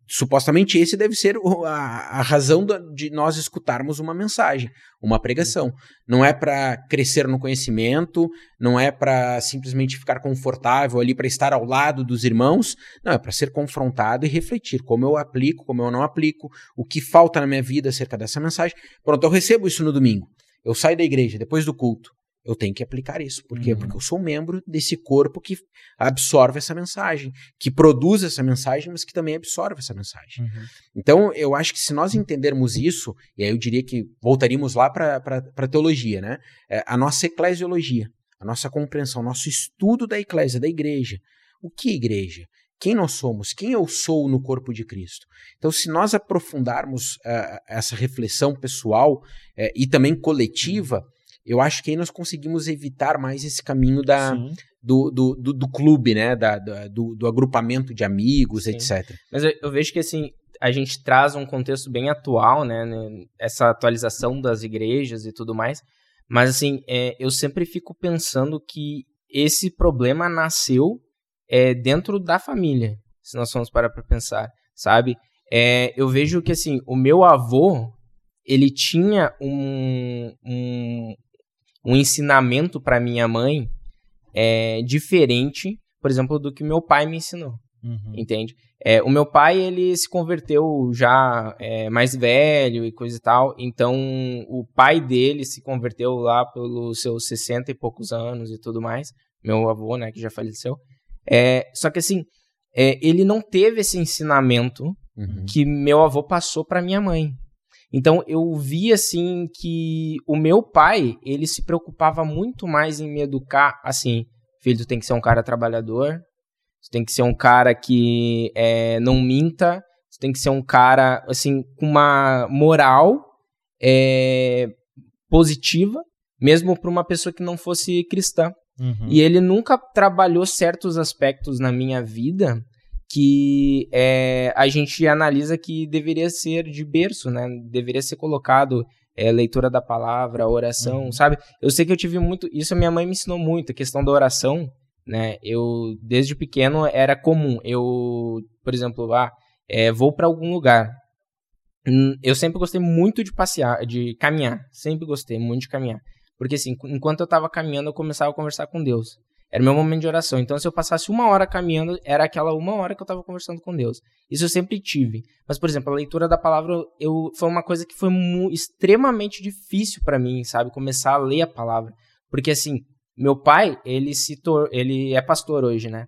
[SPEAKER 2] supostamente esse deve ser a, a razão de nós escutarmos uma mensagem, uma pregação. Não é para crescer no conhecimento, não é para simplesmente ficar confortável ali para estar ao lado dos irmãos, não, é para ser confrontado e refletir como eu aplico, como eu não aplico, o que falta na minha vida acerca dessa mensagem. Pronto, eu recebo isso no domingo. Eu saio da igreja depois do culto eu tenho que aplicar isso. Por quê? Uhum. Porque eu sou membro desse corpo que absorve essa mensagem, que produz essa mensagem, mas que também absorve essa mensagem. Uhum. Então, eu acho que se nós entendermos isso, e aí eu diria que voltaríamos lá para a teologia, né? É, a nossa eclesiologia, a nossa compreensão, nosso estudo da eclésia, da igreja. O que é igreja? Quem nós somos? Quem eu sou no corpo de Cristo? Então, se nós aprofundarmos uh, essa reflexão pessoal uh, e também coletiva, eu acho que aí nós conseguimos evitar mais esse caminho da, do, do, do, do, clube, né? Da, do, do, agrupamento de amigos, Sim. etc.
[SPEAKER 1] Mas eu, eu, vejo que assim, a gente traz um contexto bem atual, né, né? Essa atualização das igrejas e tudo mais. Mas assim, é, eu sempre fico pensando que esse problema nasceu é, dentro da família, se nós formos parar para pensar, sabe? É, eu vejo que assim, o meu avô, ele tinha um, um, um ensinamento para minha mãe é diferente, por exemplo, do que meu pai me ensinou. uhum. entende? É, o meu pai, ele se converteu já é, mais velho e coisa e tal, então o pai dele se converteu lá pelos seus 60 e poucos anos e tudo mais, meu avô, né, que já faleceu. É, só que assim, é, ele não teve esse ensinamento uhum. que meu avô passou para minha mãe. Então eu vi assim que o meu pai, ele se preocupava muito mais em me educar assim, filho, tu tem que ser um cara trabalhador, tu tem que ser um cara que é, não minta, tu tem que ser um cara assim com uma moral é, positiva, mesmo para uma pessoa que não fosse cristã. Uhum. E ele nunca trabalhou certos aspectos na minha vida que é, a gente analisa que deveria ser de berço, né? Deveria ser colocado é, leitura da palavra, oração, uhum. sabe? Eu sei que eu tive muito. Isso a minha mãe me ensinou muito, a questão da oração, né? Eu, desde pequeno, era comum. Eu, por exemplo, ah, é, vou para algum lugar. Hum, eu sempre gostei muito de passear, de caminhar. Sempre gostei muito de caminhar. Porque assim, enquanto eu estava caminhando, eu começava a conversar com Deus. Era meu momento de oração. Então, se eu passasse uma hora caminhando, era aquela uma hora que eu estava conversando com Deus. Isso eu sempre tive. Mas, por exemplo, a leitura da palavra eu, foi uma coisa que foi extremamente difícil para mim, sabe? Começar a ler a palavra. Porque, assim, meu pai, ele se tor ele é pastor hoje, né?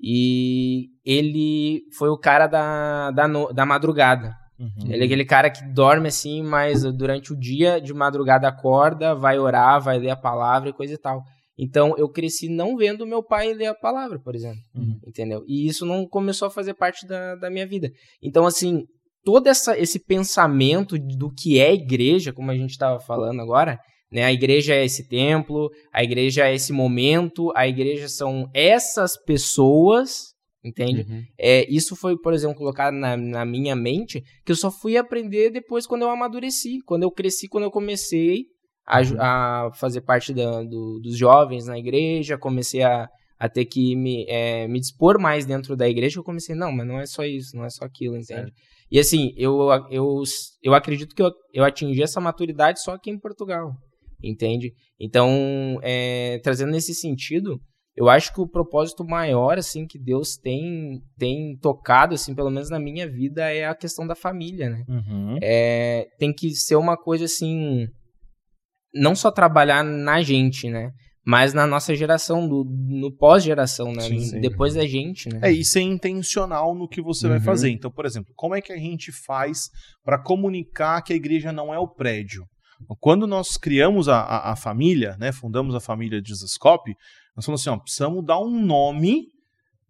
[SPEAKER 1] E ele foi o cara da, da, no da madrugada. Uhum. Ele é aquele cara que dorme assim, mas durante o dia, de madrugada, acorda, vai orar, vai ler a palavra e coisa e tal. Então eu cresci não vendo meu pai ler a palavra, por exemplo. Uhum. Entendeu? E isso não começou a fazer parte da, da minha vida. Então, assim, todo essa, esse pensamento do que é igreja, como a gente estava falando agora, né? A igreja é esse templo, a igreja é esse momento, a igreja são essas pessoas entende? Uhum. É, isso foi, por exemplo, colocado na, na, minha mente, que eu só fui aprender depois quando eu amadureci, quando eu cresci, quando eu comecei a, uhum. a fazer parte da, do, dos jovens na igreja, comecei a, a ter que me, é, me dispor mais dentro da igreja, eu comecei, não, mas não é só isso, não é só aquilo, entende? E assim, eu, eu, eu acredito que eu, eu atingi essa maturidade só aqui em Portugal, entende? Então, é, trazendo nesse sentido, eu acho que o propósito maior assim que Deus tem tem tocado assim pelo menos na minha vida é a questão da família né uhum. é, tem que ser uma coisa assim não só trabalhar na gente né? Mas na nossa geração do, no pós geração né? Sim, sim. depois da gente né?
[SPEAKER 3] É e ser intencional no que você uhum. vai fazer. Então por exemplo como é que a gente faz para comunicar que a igreja não é o prédio? Quando nós criamos a, a, a família, né, fundamos a família de Zascope, nós falamos assim, ó, precisamos dar um nome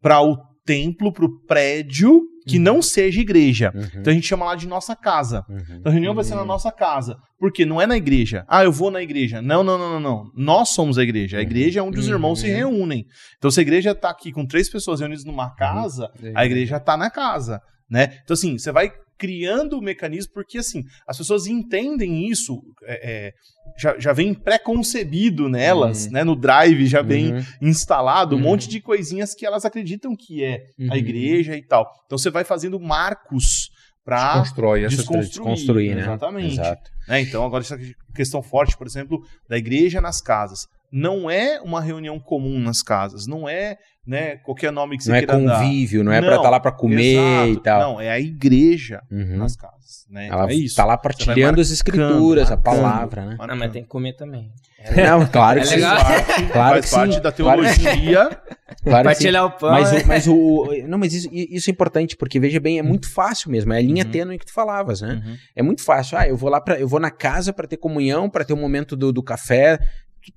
[SPEAKER 3] para o templo, para o prédio que uhum. não seja igreja. Uhum. Então a gente chama lá de nossa casa. Uhum. Então a reunião vai ser na uhum. nossa casa. Porque não é na igreja. Ah, eu vou na igreja. Não, não, não, não, não. Nós somos a igreja. A igreja é onde os uhum. irmãos se reúnem. Então se a igreja está aqui com três pessoas reunidas numa uhum. casa, a igreja está na casa. Né? Então assim, você vai criando o mecanismo, porque assim, as pessoas entendem isso, é, é, já, já vem pré-concebido nelas, uhum. né? No drive já vem uhum. instalado um uhum. monte de coisinhas que elas acreditam que é a uhum. igreja e tal. Então você vai fazendo marcos para
[SPEAKER 2] desconstrói desconstruir, né?
[SPEAKER 3] Exatamente. Exato. É, então agora essa questão forte, por exemplo, da igreja nas casas não é uma reunião comum nas casas, não é né, qualquer nome que você
[SPEAKER 2] não
[SPEAKER 3] é queira
[SPEAKER 2] Não é convívio, não é para estar tá lá para comer exato, e tal.
[SPEAKER 3] Não, é a igreja uhum. nas casas. Né?
[SPEAKER 2] Ela
[SPEAKER 3] é isso.
[SPEAKER 2] tá lá partilhando as escrituras, marcando, a palavra, né?
[SPEAKER 1] Não, mas tem que comer também.
[SPEAKER 2] Não, claro que
[SPEAKER 3] é legal. Faz parte, claro faz que parte sim. da teologia.
[SPEAKER 1] Claro Partilhar o pão.
[SPEAKER 2] Mas, o, mas, o, não, mas isso, isso, é importante, porque veja bem, é muito fácil mesmo. É a linha uhum. tênue que tu falavas, né? Uhum. É muito fácil. Ah, eu vou lá para eu vou na casa para ter comunhão, para ter o um momento do, do café,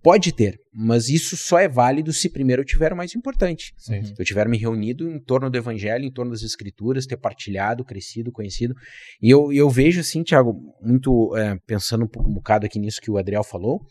[SPEAKER 2] Pode ter, mas isso só é válido se primeiro eu tiver o mais importante. Sim. Se eu tiver me reunido em torno do evangelho, em torno das escrituras, ter partilhado, crescido, conhecido. E eu, eu vejo assim, Tiago, muito é, pensando um, um bocado aqui nisso que o Adriel falou,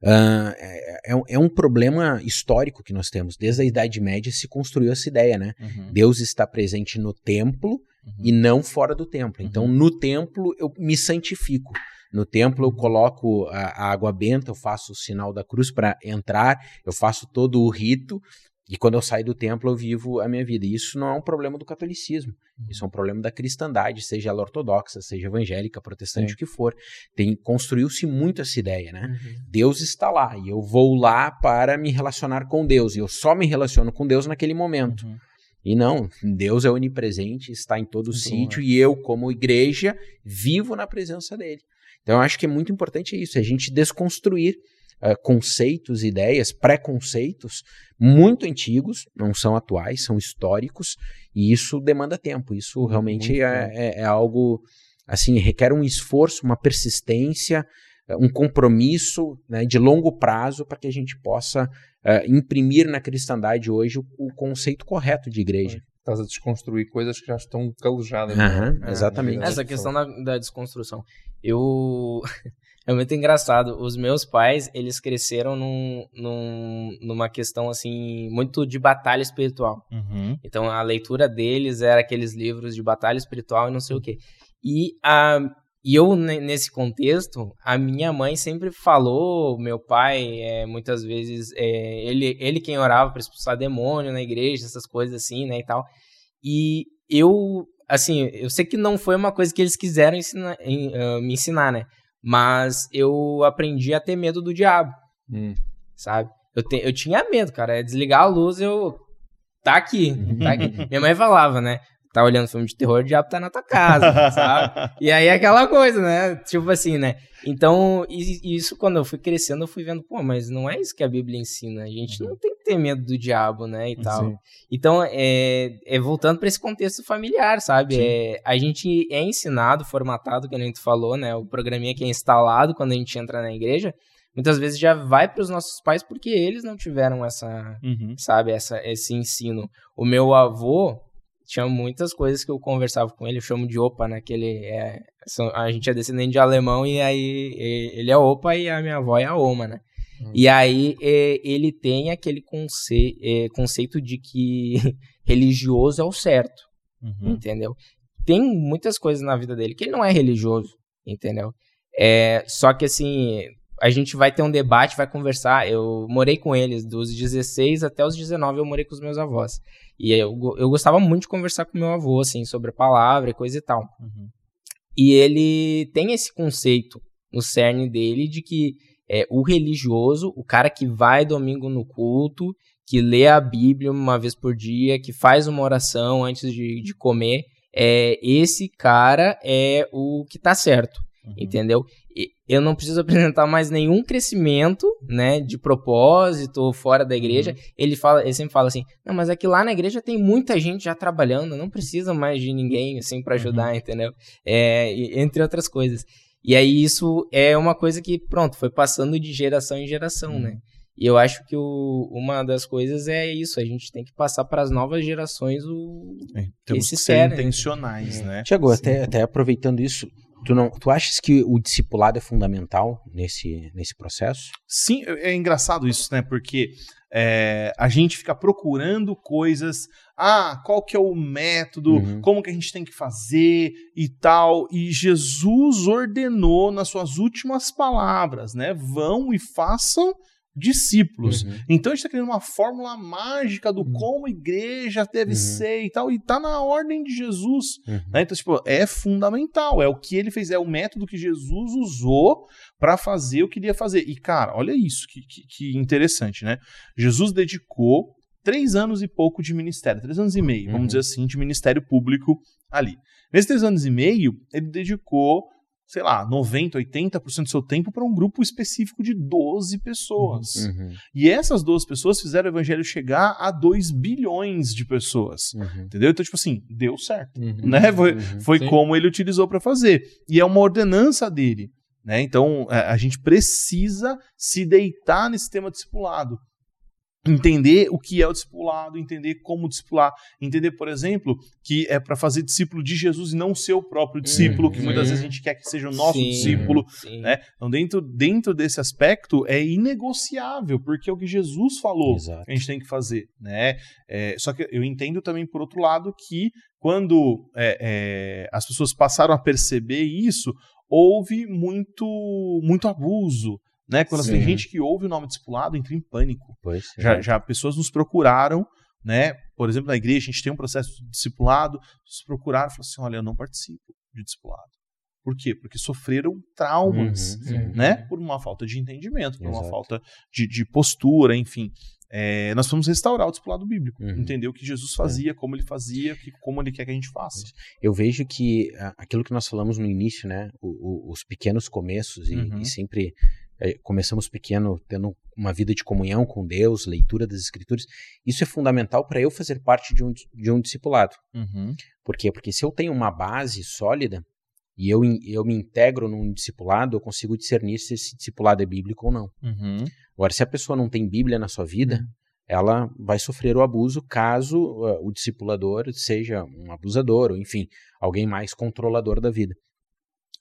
[SPEAKER 2] Uh, é, é, um problema histórico que nós temos. Desde a Idade Média se construiu essa ideia, né? Uhum. Deus está presente no templo uhum. e não fora do templo. Então, uhum. no templo eu me santifico. No templo eu coloco a, a água benta, eu faço o sinal da cruz para entrar, eu faço todo o rito, e quando eu saio do templo, eu vivo a minha vida. E isso não é um problema do catolicismo. Isso é um problema da cristandade, seja ela ortodoxa, seja evangélica, protestante, Sim. o que for. Tem construiu-se muito essa ideia, né? Uhum. Deus está lá e eu vou lá para me relacionar com Deus. E eu só me relaciono com Deus naquele momento. Uhum. E não, Deus é onipresente, está em todo o sítio, e eu, como igreja, vivo na presença dele. Então, eu acho que é muito importante isso, a gente desconstruir uh, conceitos, ideias, preconceitos muito antigos, não são atuais, são históricos, e isso demanda tempo. Isso realmente é, é, é, algo assim, requer um esforço, uma persistência, um compromisso né, de longo prazo para que a gente possa uh, imprimir na cristandade hoje o, o, conceito correto de igreja.
[SPEAKER 4] Estás a desconstruir coisas que já estão calejadas.
[SPEAKER 2] Uhum, né? exatamente.
[SPEAKER 1] Essa questão da, da desconstrução. Eu É muito engraçado. Os meus pais, eles cresceram num, num, numa questão, assim, muito de batalha espiritual. Uhum. Então, a leitura deles era aqueles livros de batalha espiritual e não sei o quê. E, a, e eu, nesse contexto, a minha mãe sempre falou, meu pai, é, muitas vezes, é, ele, ele quem orava para expulsar demônio na igreja, essas coisas assim, né, e tal. E eu, assim, eu sei que não foi uma coisa que eles quiseram ensinar, uh, me ensinar, né? Mas eu aprendi a ter medo do diabo. Hum. Sabe? Eu, te, eu tinha medo, cara. É desligar a luz, eu. Tá aqui, tá aqui. Minha mãe falava, né? Tá olhando filme de terror, o diabo tá na tua casa, sabe? E aí é aquela coisa, né? Tipo assim, né? Então, isso quando eu fui crescendo, eu fui vendo, pô, mas não é isso que a Bíblia ensina. A gente não tem que ter medo do diabo, né? E tal. Sim. Então, é, é voltando para esse contexto familiar, sabe? É, a gente é ensinado, formatado, que a gente falou, né? O programinha que é instalado quando a gente entra na igreja, muitas vezes já vai para os nossos pais porque eles não tiveram essa, uhum. sabe, essa, esse ensino. O meu avô, tinha muitas coisas que eu conversava com ele, eu chamo de opa, né? Que ele é. A gente é descendente de alemão e aí ele é opa e a minha avó é a oma, né? Uhum. E aí ele tem aquele conce, conceito de que religioso é o certo, uhum. entendeu? Tem muitas coisas na vida dele que ele não é religioso, entendeu? É, só que assim, a gente vai ter um debate, vai conversar. Eu morei com eles dos 16 até os 19, eu morei com os meus avós. E eu, eu gostava muito de conversar com meu avô, assim, sobre a palavra e coisa e tal. Uhum. E ele tem esse conceito no cerne dele de que é, o religioso, o cara que vai domingo no culto, que lê a Bíblia uma vez por dia, que faz uma oração antes de, de comer, é, esse cara é o que tá certo, uhum. entendeu? Eu não preciso apresentar mais nenhum crescimento, né, de propósito fora da igreja. Uhum. Ele fala, ele sempre fala assim: "Não, mas é que lá na igreja tem muita gente já trabalhando, não precisa mais de ninguém assim para ajudar, uhum. entendeu? É, entre outras coisas. E aí isso é uma coisa que, pronto, foi passando de geração em geração, uhum. né? E eu acho que o, uma das coisas é isso, a gente tem que passar para as novas gerações o
[SPEAKER 3] é, temos esse que ser intencionais, é. né?
[SPEAKER 2] Tiago, até, até aproveitando isso, Tu, não, tu achas que o discipulado é fundamental nesse, nesse processo?
[SPEAKER 3] Sim, é, é engraçado isso, né? Porque é, a gente fica procurando coisas. Ah, qual que é o método? Uhum. Como que a gente tem que fazer e tal? E Jesus ordenou nas suas últimas palavras, né? Vão e façam discípulos. Uhum. Então a gente está criando uma fórmula mágica do uhum. como a igreja deve uhum. ser e tal, e está na ordem de Jesus. Uhum. Né? Então, tipo, é fundamental, é o que ele fez, é o método que Jesus usou para fazer o que ele ia fazer. E, cara, olha isso, que, que, que, interessante, né? Jesus dedicou três anos e pouco de ministério, três anos e meio, vamos uhum. dizer assim, de ministério público ali. Nesses três anos e meio, ele dedicou sei lá, 90, 80% do seu tempo para um grupo específico de 12 pessoas. Uhum. E essas 12 pessoas fizeram o evangelho chegar a 2 bilhões de pessoas. Uhum. Entendeu? Então, tipo assim, deu certo. Uhum. Né? Foi, uhum. foi como ele utilizou para fazer. E é uma ordenança dele. Né? Então, é, a gente precisa se deitar nesse tema discipulado entender o que é o discipulado, entender como discipular, entender, por exemplo, que é para fazer discípulo de Jesus e não ser o próprio discípulo, que muitas vezes a gente quer que seja o nosso sim, discípulo, sim. né? Então, dentro, dentro desse aspecto é inegociável, porque é o que Jesus falou Exato. que a gente tem que fazer, né? É, só que eu entendo também, por outro lado, que quando é, é, as pessoas passaram a perceber isso, houve muito, muito abuso, né? Quando Sim. tem gente que ouve o nome discipulado, entra em pânico.
[SPEAKER 2] Pois,
[SPEAKER 3] já, já pessoas nos procuraram, né? Por exemplo, na igreja a gente tem um processo de discipulado, nos procuraram e falaram assim: olha, eu não participo de discipulado. Por quê? Porque sofreram traumas, uhum, né? Por uma falta de entendimento, por Exato. uma falta de, de, postura, enfim. é, nós vamos restaurar o discipulado bíblico, uhum. entender o que Jesus fazia, é. como ele fazia, que, como ele quer que a gente faça.
[SPEAKER 2] Eu vejo que aquilo que nós falamos no início, né, o, o, os pequenos começos, e, uhum. e sempre é, começamos pequeno, tendo uma vida de comunhão com Deus, leitura das Escrituras, isso é fundamental para eu fazer parte de um, de um discipulado. Uhum. Por quê? Porque se eu tenho uma base sólida, e eu, eu me integro num discipulado, eu consigo discernir se esse discipulado é bíblico ou não. Uhum. Agora, se a pessoa não tem Bíblia na sua vida, uhum. ela vai sofrer o abuso caso uh, o discipulador seja um abusador, ou enfim, alguém mais controlador da vida.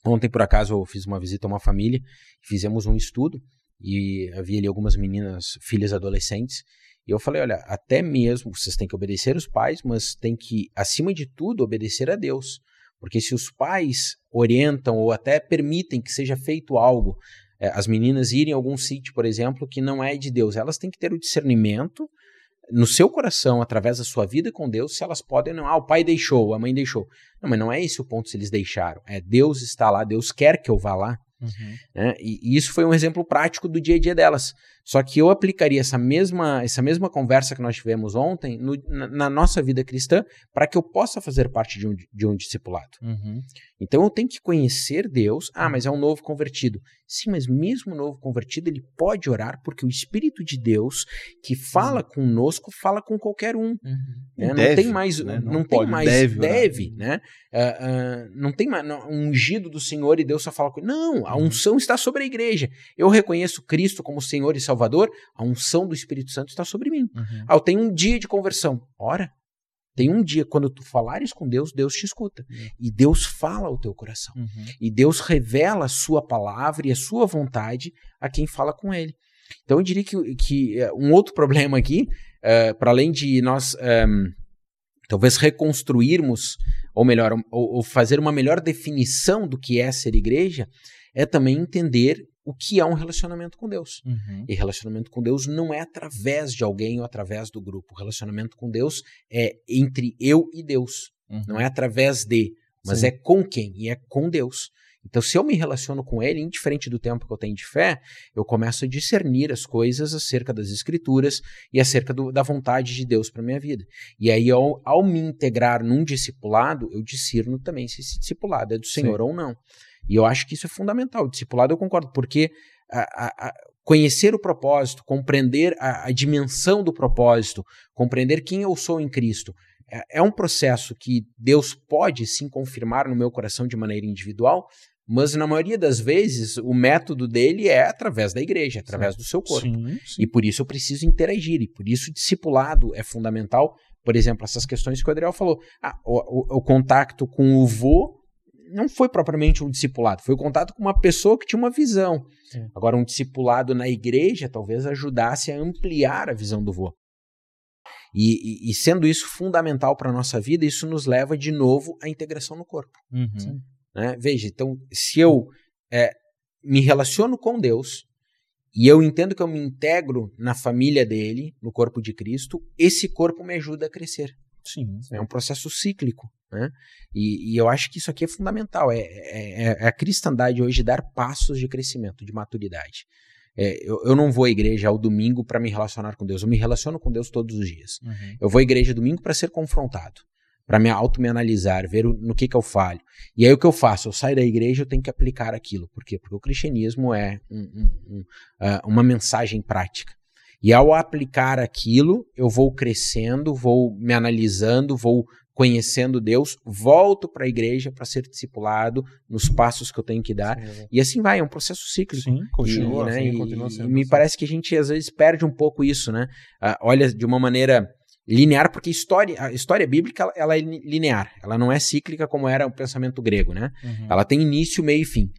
[SPEAKER 2] Ontem, por acaso, eu fiz uma visita a uma família, fizemos um estudo, e havia ali algumas meninas, filhas adolescentes, e eu falei, olha, até mesmo vocês têm que obedecer os pais, mas tem que, acima de tudo, obedecer a Deus. Porque se os pais orientam ou até permitem que seja feito algo, é, as meninas irem a algum sítio, por exemplo, que não é de Deus, elas têm que ter o discernimento no seu coração, através da sua vida com Deus, se elas podem não. Ah, o pai deixou, a mãe deixou. Não, mas não é esse o ponto se eles deixaram. É Deus está lá, Deus quer que eu vá lá. Uhum. Né? E, e, isso foi um exemplo prático do dia a dia delas. Só que eu aplicaria essa mesma, essa mesma conversa que nós tivemos ontem no, na, na, nossa vida cristã para que eu possa fazer parte de um, de um discipulado. Uhum. Então eu tenho que conhecer Deus. Ah, mas é um novo convertido. Sim, mas mesmo novo convertido, ele pode orar porque o Espírito de Deus que fala uhum. conosco fala com qualquer um. Uhum. Né? Deve, não tem mais, né? não, não tem mais deve, deve né? Uh, uh, não tem mais um ungido do Senhor e Deus só fala com Não, a uhum. unção está sobre a igreja. Eu reconheço Cristo como Senhor e Salvador, a unção do Espírito Santo está sobre mim. Uhum. Ah, eu tenho um dia de conversão. Ora, tem um dia, quando tu falares com Deus, Deus te escuta. Uhum. E Deus fala ao teu coração. Uhum. E Deus revela a sua palavra e a sua vontade a quem fala com ele. Então eu diria que, que uh, um outro problema aqui, uh, para além de nós um, ehm, talvez reconstruirmos, ou melhor, ou, ou fazer uma melhor definição do que é ser igreja, é também entender o que é um relacionamento com Deus. Uhum. E relacionamento com Deus não é através de alguém ou através do grupo. O relacionamento com Deus é entre eu e Deus. Uhum. Não é através de, mas Sim. é com quem? E é com Deus. Então, se eu me relaciono com Ele, indiferente do tempo que eu tenho de fé, eu começo a discernir as coisas acerca das Escrituras e acerca do, da vontade de Deus para minha vida. E aí, ao, ao, me integrar num discipulado, eu discerno também se esse discipulado é do Senhor Sim. ou não. E eu acho que isso é fundamental. O discipulado eu concordo, porque a, a, a conhecer o propósito, compreender a, dimensão do propósito, compreender quem eu sou em Cristo, é, é um processo que Deus pode sim confirmar no meu coração de maneira individual, mas na maioria das vezes o método dele é através da igreja, através do seu corpo. Sim, sim. E por isso eu preciso interagir, e por isso o discipulado é fundamental. Por exemplo, essas questões que o Adriel falou. Ah, o, o, o contato com o vô não foi propriamente um discipulado, foi o contato com uma pessoa que tinha uma visão. Sim. Agora, um discipulado na igreja talvez ajudasse a ampliar a visão do vô. E, e, e sendo isso fundamental para a nossa vida, isso nos leva de novo à integração no corpo. Uhum. Né? Veja, então, se eu é, me relaciono com Deus e eu entendo que eu me integro na família dele, no corpo de Cristo, esse corpo me ajuda a crescer. Sim. É um processo cíclico. Né? E, e, eu acho que isso aqui é fundamental. É, é, é, a cristandade hoje dar passos de crescimento, de maturidade. É, eu, eu, não vou à igreja ao domingo para me relacionar com Deus. Eu me relaciono com Deus todos os dias. Uhum. Eu vou à igreja domingo para ser confrontado, para me auto-me analisar, ver o, no que, que eu falho. E aí o que eu faço? Eu saio da igreja eu tenho que aplicar aquilo. Por quê? Porque o cristianismo é um, um, um, uh, uma mensagem prática. E ao aplicar aquilo, eu vou crescendo, vou me analisando, vou conhecendo Deus, volto para a igreja para ser discipulado nos passos que eu tenho que dar. Sim, é. E assim vai, é um processo cíclico. Sim, continua, e, né, sim, e, continua sendo. E me assim. parece que a gente às vezes perde um pouco isso, né? Uh, olha de uma maneira linear, porque história, a história bíblica ela é linear, ela não é cíclica como era o pensamento grego, né? Uhum. Ela tem início, meio e fim.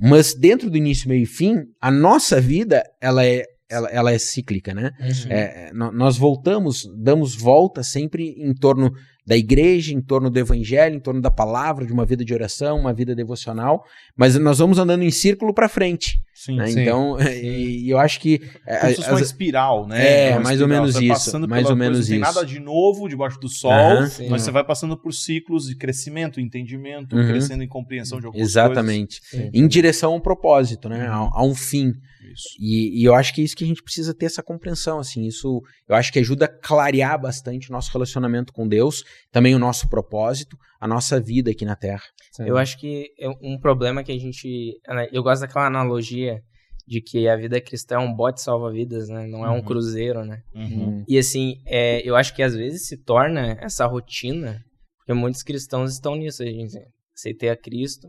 [SPEAKER 2] Mas dentro do início, meio e fim, a nossa vida ela é ela, ela é cíclica, né? Uhum. É, nós voltamos, damos volta sempre em torno da igreja, em torno do evangelho, em torno da palavra, de uma vida de oração, uma vida devocional, mas nós vamos andando em círculo para frente. Sim, né? sim, Então, sim. E, eu acho que.
[SPEAKER 3] É, Como se uma espiral, né?
[SPEAKER 2] É, uma mais espiral. ou menos isso. Mais ou menos
[SPEAKER 3] coisa,
[SPEAKER 2] isso.
[SPEAKER 3] Não tem nada de novo debaixo do sol, mas você vai passando por ciclos de crescimento, entendimento, uhum. crescendo em compreensão de algumas
[SPEAKER 2] Exatamente.
[SPEAKER 3] coisas.
[SPEAKER 2] Exatamente. Em direção a um propósito, né? A, a um fim. Isso. E, e, eu acho que é isso que a gente precisa ter essa compreensão, assim, isso eu acho que ajuda a clarear bastante o nosso relacionamento com Deus, também o nosso propósito, a nossa vida aqui na Terra.
[SPEAKER 1] Sim. Eu acho que é um problema que a gente, eu gosto daquela analogia de que a vida cristã é um bote salva-vidas, né? Não é um uhum. cruzeiro, né? Uhum. E assim, é, eu acho que às vezes se torna essa rotina, porque muitos cristãos estão nisso, a gente aceitei a Cristo,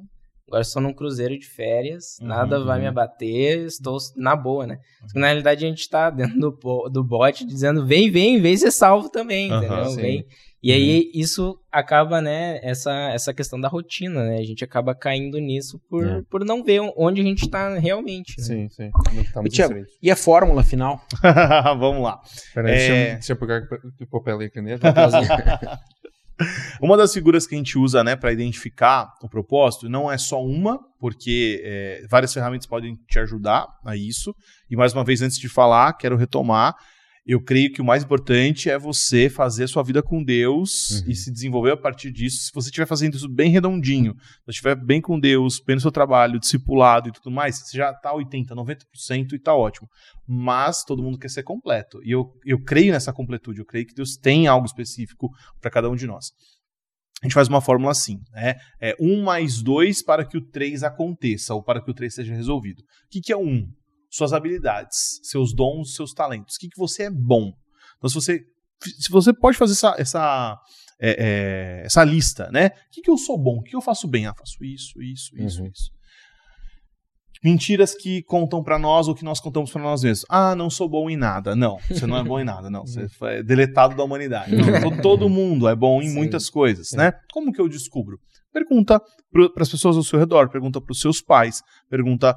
[SPEAKER 1] Agora estou num cruzeiro de férias, uhum, nada vai me uhum. abater, estou na boa, né? Uhum. Na realidade, a gente está dentro do, do bote dizendo: vem, vem, vem ser salvo também, uhum, entendeu? Sim. E aí uhum. isso acaba, né, essa, essa questão da rotina, né? A gente acaba caindo nisso por, é. por não ver onde a gente está realmente. Né?
[SPEAKER 4] Sim, sim.
[SPEAKER 2] Tá e, Thiago, e a fórmula final?
[SPEAKER 3] Vamos lá.
[SPEAKER 4] Peraí, é... deixa, deixa eu pegar o papel e a caneta.
[SPEAKER 3] Uma das figuras que a gente usa né, para identificar o propósito não é só uma, porque é, várias ferramentas podem te ajudar a isso. E mais uma vez, antes de falar, quero retomar eu creio que o mais importante é você fazer a sua vida com Deus uhum. e se desenvolver a partir disso. Se você estiver fazendo isso bem redondinho, se estiver bem com Deus, bem no seu trabalho, discipulado e tudo mais, você já está 80%, 90% e está ótimo. Mas todo mundo quer ser completo. E eu, eu creio nessa completude, eu creio que Deus tem algo específico para cada um de nós. A gente faz uma fórmula assim, né? É 1 mais 2 para que o 3 aconteça, ou para que o 3 seja resolvido. O que, que é 1? Suas habilidades, seus dons, seus talentos. O que, que você é bom. Então, se você, se você pode fazer essa, essa, é, é, essa lista, né? O que, que eu sou bom? O que eu faço bem? Ah, faço isso, isso, isso, uhum. isso. Mentiras que contam para nós ou que nós contamos para nós mesmos. Ah, não sou bom em nada. Não, você não é bom em nada. Não, você é deletado da humanidade. Não, todo mundo é bom em Sim. muitas coisas, Sim. né? Como que eu descubro? Pergunta para as pessoas ao seu redor, pergunta para os seus pais, pergunta,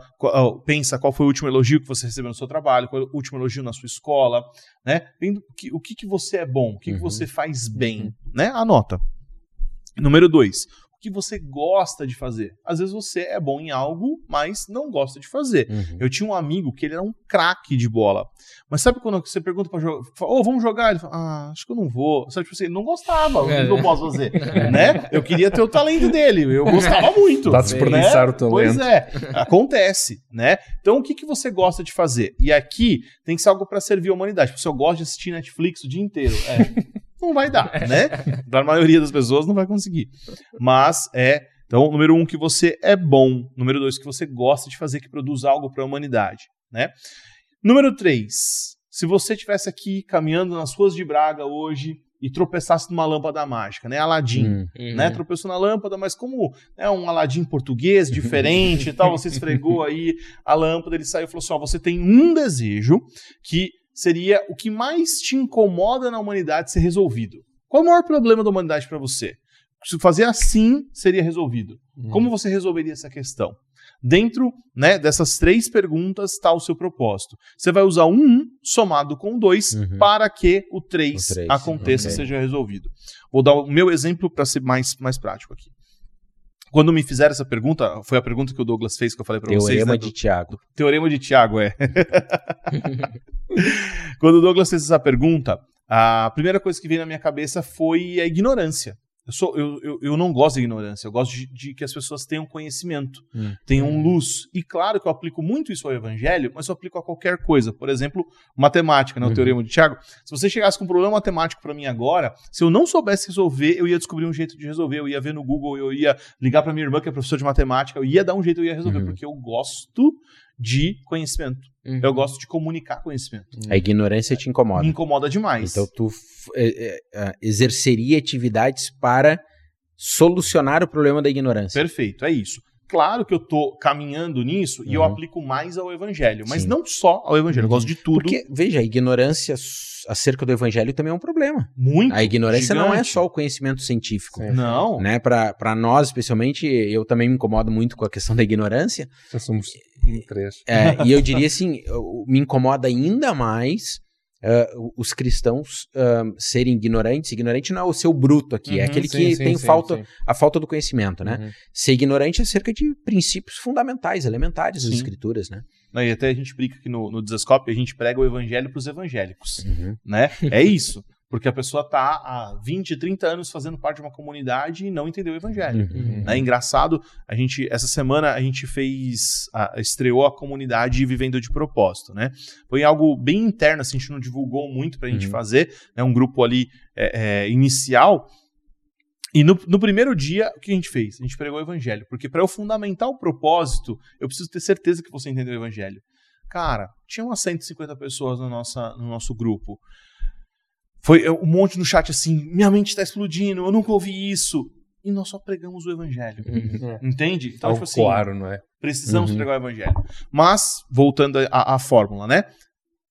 [SPEAKER 3] pensa qual foi o último elogio que você recebeu no seu trabalho, qual foi o último elogio na sua escola, né? O que, que você é bom, o que, uhum. que você faz bem, uhum. né? Anota. Número dois, que você gosta de fazer. Às vezes você é bom em algo, mas não gosta de fazer. Uhum. Eu tinha um amigo que ele era um craque de bola. Mas sabe quando você pergunta para jogar, ô, oh, vamos jogar? Ele fala, ah, acho que eu não vou. Sabe, tipo assim, não gostava, o que eu posso fazer? né? Eu queria ter o talento dele, eu gostava muito.
[SPEAKER 4] Dá desperdiçar né? o talento.
[SPEAKER 3] Pois é, acontece, né? Então, o que, que você gosta de fazer? E aqui tem que ser algo para servir a humanidade. Tipo, se eu gosto de assistir Netflix o dia inteiro, é não vai dar, né? Para a maioria das pessoas não vai conseguir. Mas é. Então, número um, que você é bom. Número dois, que você gosta de fazer, que produz algo para a humanidade, né? Número três, se você estivesse aqui caminhando nas ruas de Braga hoje e tropeçasse numa lâmpada mágica, né? Aladim, hum, né? Uhum. Tropeçou na lâmpada, mas como é um Aladim português, diferente e tal, você esfregou aí a lâmpada, ele saiu e falou assim: ó, você tem um desejo que seria o que mais te incomoda na humanidade ser resolvido. Qual o maior problema da humanidade para você? Se fazer assim, seria resolvido. Uhum. Como você resolveria essa questão? Dentro né, dessas três perguntas está o seu propósito. Você vai usar um 1 somado com dois uhum. para que o 3, o 3 aconteça, okay. seja resolvido. Vou dar o meu exemplo para ser mais, mais prático aqui. Quando me fizeram essa pergunta, foi a pergunta que o Douglas fez que eu falei para vocês.
[SPEAKER 2] Teorema
[SPEAKER 3] né,
[SPEAKER 2] de Tiago.
[SPEAKER 3] Teorema de Tiago, é. Quando o Douglas fez essa pergunta, a primeira coisa que veio na minha cabeça foi a ignorância. Eu, sou, eu, eu, eu, não gosto de ignorância, eu gosto de, de que as pessoas tenham conhecimento, hum. tenham hum. luz. E claro que eu aplico muito isso ao evangelho, mas eu aplico a qualquer coisa. Por exemplo, matemática, né, o uhum. teorema de Tiago. Se você chegasse com um problema matemático para mim agora, se eu não soubesse resolver, eu ia descobrir um jeito de resolver. Eu ia ver no Google, eu ia ligar para minha irmã, que é professora de matemática, eu ia dar um jeito, eu ia resolver, uhum. porque eu gosto de conhecimento. Uhum. Eu gosto de comunicar conhecimento.
[SPEAKER 2] A ignorância te incomoda.
[SPEAKER 3] Me incomoda demais.
[SPEAKER 2] Então tu é, é, exerceria atividades para solucionar o problema da ignorância.
[SPEAKER 3] Perfeito, é isso. Claro que eu estou caminhando nisso uhum. e eu uhum. aplico mais ao evangelho, mas Sim. não só ao evangelho, eu gosto de tudo.
[SPEAKER 2] Porque, veja, a ignorância acerca do evangelho também é um problema.
[SPEAKER 3] Muito.
[SPEAKER 2] A ignorância gigante. não é só o conhecimento científico.
[SPEAKER 3] Sim. Não.
[SPEAKER 2] Né? Para nós, especialmente, eu também me incomodo muito com a questão da ignorância.
[SPEAKER 4] Já somos três.
[SPEAKER 2] É, e eu diria assim, me incomoda ainda mais uh, os cristãos uh, serem ignorantes. Ignorante não é o seu bruto aqui, é uhum, é aquele sim, que sim, tem sim, falta, a falta do conhecimento, né? Uhum. Ser ignorante é acerca de princípios fundamentais, elementares das escrituras, né?
[SPEAKER 3] e até a gente brinca aqui no, no Desascope, a gente prega o evangelho para os evangélicos, uhum. né? É isso. Porque a pessoa está há 20, 30 anos fazendo parte de uma comunidade e não entendeu o evangelho. Uhum. É engraçado, a gente, essa semana a gente fez, a, estreou a comunidade Vivendo de Propósito, né? Foi algo bem interno, assim, a gente não divulgou muito para a gente uhum. fazer, né? um grupo ali é, é, inicial. E no, no, primeiro dia, o que a gente fez? A gente pregou o evangelho. Porque para eu fundamentar o propósito, eu preciso ter certeza que você entendeu o evangelho. Cara, tinha umas 150 pessoas no, nossa, no nosso grupo. Foi um monte no chat assim: minha mente está explodindo, eu nunca ouvi isso. E nós só pregamos o evangelho. Uhum. É. Entende?
[SPEAKER 4] Então, tipo assim, claro, não é?
[SPEAKER 3] Precisamos uhum. pregar o evangelho. Mas, voltando à fórmula, né?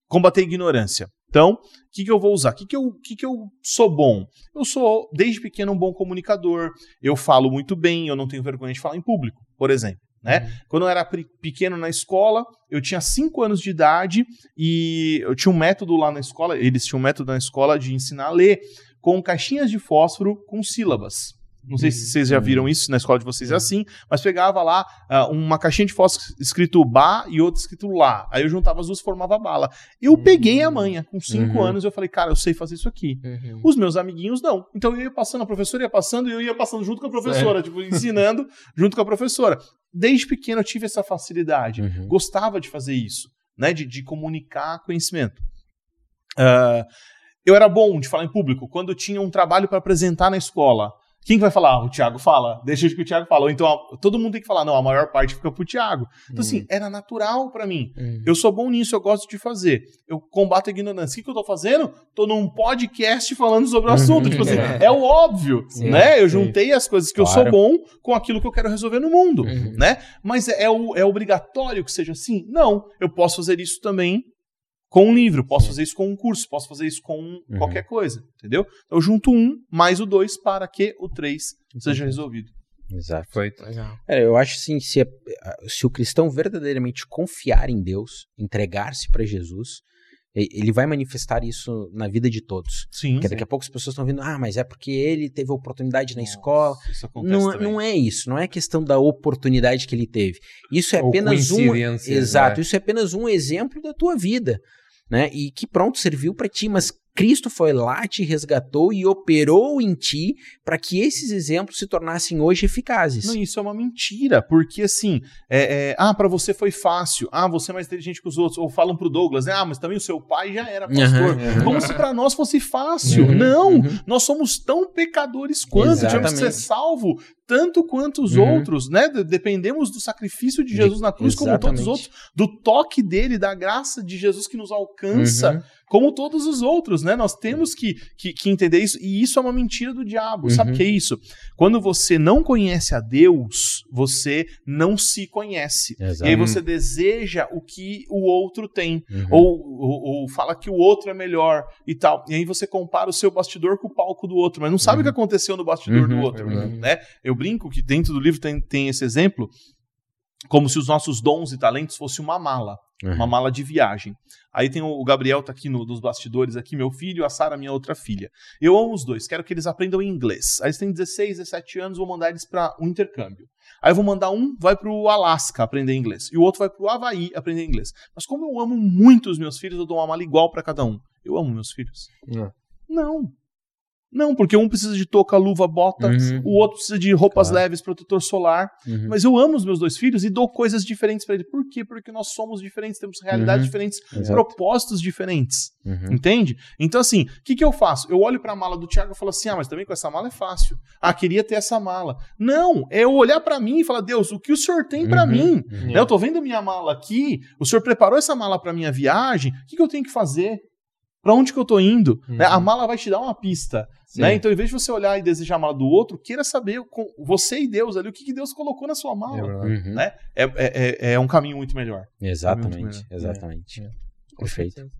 [SPEAKER 3] Combater a ignorância. Então, o que, que eu vou usar? O que, que, eu, que, que eu sou bom? Eu sou, desde pequeno, um bom comunicador. Eu falo muito bem, eu não tenho vergonha de falar em público, por exemplo. Né? Uhum. Quando eu era pequeno na escola, eu tinha 5 anos de idade e eu tinha um método lá na escola, eles tinham um método na escola de ensinar a ler com caixinhas de fósforo com sílabas. Não sei se vocês já uhum. viram isso na escola de vocês é assim, mas pegava lá uh, uma caixinha de fósforo escrito Ba e outra escrito Lá. Aí eu juntava as duas formava bala. Eu uhum. peguei a manha, com 5 uhum. anos, eu falei, cara, eu sei fazer isso aqui. Uhum. Os meus amiguinhos não. Então eu ia passando, a professora ia passando e eu ia passando junto com a professora, é. tipo, ensinando junto com a professora desde pequeno eu tive essa facilidade. Uhum. Gostava de fazer isso, né? De, de comunicar conhecimento. Uh, eu era bom de falar em público. Quando eu tinha um trabalho para apresentar na escola, quem vai falar? O Thiago fala. Deixa que o Thiago fala. Ou então todo mundo tem que falar. Não, a maior parte fica pro Thiago. Então, assim, uhum. assim, era natural para mim. Uhum. Eu sou bom nisso, eu gosto de fazer. Eu combato a ignorância. O que, que eu tô fazendo? Tô num podcast falando sobre o assunto. tipo assim, é, é o óbvio, sim, né? Eu sim. juntei as coisas que claro. eu sou bom com aquilo que eu quero resolver no mundo, né? Mas é, é, é obrigatório que seja assim? Não. Eu posso fazer isso também com um livro, posso fazer isso com um curso, posso fazer isso com uhum. qualquer coisa, entendeu? Então eu junto um mais o dois para que o três seja resolvido.
[SPEAKER 2] Exato. Feito. É, eu acho assim, se, se o cristão verdadeiramente confiar em Deus, entregar-se para Jesus, ele vai manifestar isso na vida de todos. Sim. Porque sim. daqui a pouco as pessoas estão vindo, ah, mas é porque ele teve oportunidade na Nossa, escola. Isso acontece não, também. não é isso, não é questão da oportunidade que ele teve. Isso é apenas um. Exato, né? isso é apenas um exemplo da tua vida né? E que pronto, serviu para ti, mas Cristo foi lá, te resgatou e operou em ti para que esses exemplos se tornassem hoje eficazes.
[SPEAKER 3] Não, isso é uma mentira, porque assim, é, é, ah, para você foi fácil, ah, você é mais inteligente que os outros, ou falam pro Douglas, né? ah, mas também o seu pai já era pastor, uhum, como se para nós fosse fácil. Uhum, não, uhum. nós somos tão pecadores quanto, Exatamente. tínhamos que ser salvo tanto quanto os uhum. outros, né? Dependemos do sacrifício de Jesus na cruz, Exatamente. como todos os outros, do toque dele, da graça de Jesus que nos alcança, uhum. como todos os outros, né? Nós temos que, que, que, entender isso, e isso é uma mentira do diabo. Uhum. Sabe o que é isso? Quando você não conhece a Deus, você não se conhece. Exato. E aí você deseja o que o outro tem, uhum. ou, ou, ou, fala que o outro é melhor e tal. E aí você compara o seu bastidor com o palco do outro, mas não sabe o que uhum. aconteceu no bastidor do uhum. outro, né? Eu brinco que dentro do livro tem, tem esse exemplo, como se os nossos dons e talentos fossem uma mala, uhum. uma mala de viagem. Aí tem o, Gabriel tá aqui no, nos bastidores aqui, meu filho, a Sara, minha outra filha. Eu amo os dois, quero que eles aprendam inglês. Aí eles têm 16, 17 anos, vou mandar eles para um intercâmbio. Aí eu vou mandar um, vai para o Alasca aprender inglês, e o outro vai para o Havaí aprender inglês. Mas como eu amo muito os meus filhos, eu dou uma mala igual para cada um. Eu amo meus filhos. Uhum. Não. Não, porque um precisa de touca, luva, bota, uhum. o outro precisa de roupas claro. leves, protetor solar. Uhum. Mas eu amo os meus dois filhos e dou coisas diferentes para ele. Por quê? Porque nós somos diferentes, temos realidades uhum. diferentes, Exato. propósitos diferentes. Uhum. Entende? Então, assim, o que, que eu faço? Eu olho para a mala do Thiago e falo assim: ah, mas também com essa mala é fácil. Ah, queria ter essa mala. Não, é eu olhar para mim e falar: Deus, o que o senhor tem para uhum. mim? Né, eu tô vendo minha mala aqui, o senhor preparou essa mala para minha viagem, o que, que eu tenho que fazer? Para onde que eu tô indo? Né? A mala vai te dar uma pista. Né? Então, em vez de você olhar e desejar a mala do outro, queira saber com você e Deus ali o que, que Deus colocou na sua mala. É, uhum. né? é, é, é, é um caminho muito melhor.
[SPEAKER 2] Exatamente, muito melhor. exatamente. É, é. Perfeito.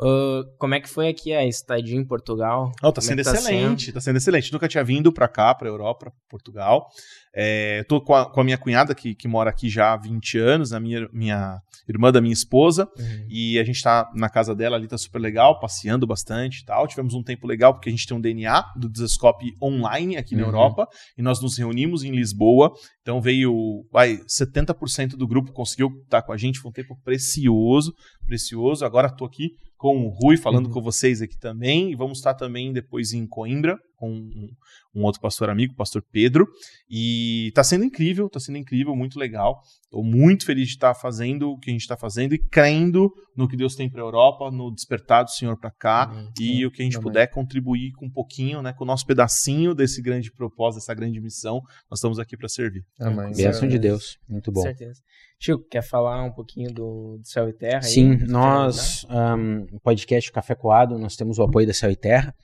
[SPEAKER 1] Uh, como é que foi aqui a estadia em Portugal?
[SPEAKER 3] Oh, tá sendo é tá excelente, sendo? tá sendo excelente. Nunca tinha vindo para cá, para Europa, pra Portugal. É, tô com a, com a, minha cunhada, que, que mora aqui já há 20 anos, a minha, minha irmã da minha esposa, uhum. e a gente tá na casa dela ali, tá super legal, passeando bastante e tal. Tivemos um tempo legal, porque a gente tem um DNA do Desescope online aqui na uhum. Europa, e nós nos reunimos em Lisboa, então veio, vai, 70% do grupo conseguiu estar com a gente, foi um tempo precioso, precioso. Agora tô aqui com o Rui falando uhum. com vocês aqui também. E vamos estar também depois em Coimbra com um, um outro pastor amigo, o pastor Pedro. E está sendo incrível, está sendo incrível, muito legal. Estou muito feliz de estar fazendo o que a gente está fazendo e crendo no que Deus tem para a Europa, no despertar do Senhor para cá uhum. e o que a gente puder contribuir com um pouquinho, né, com o nosso pedacinho desse grande propósito, dessa grande missão. Nós estamos aqui para servir.
[SPEAKER 2] Amém. Bênção de Deus. Muito bom. Com certeza.
[SPEAKER 1] Chico, quer falar um pouquinho do, do Céu e Terra?
[SPEAKER 2] Sim, aí, nós, um, o podcast Café Coado, nós temos o apoio da Céu e Terra.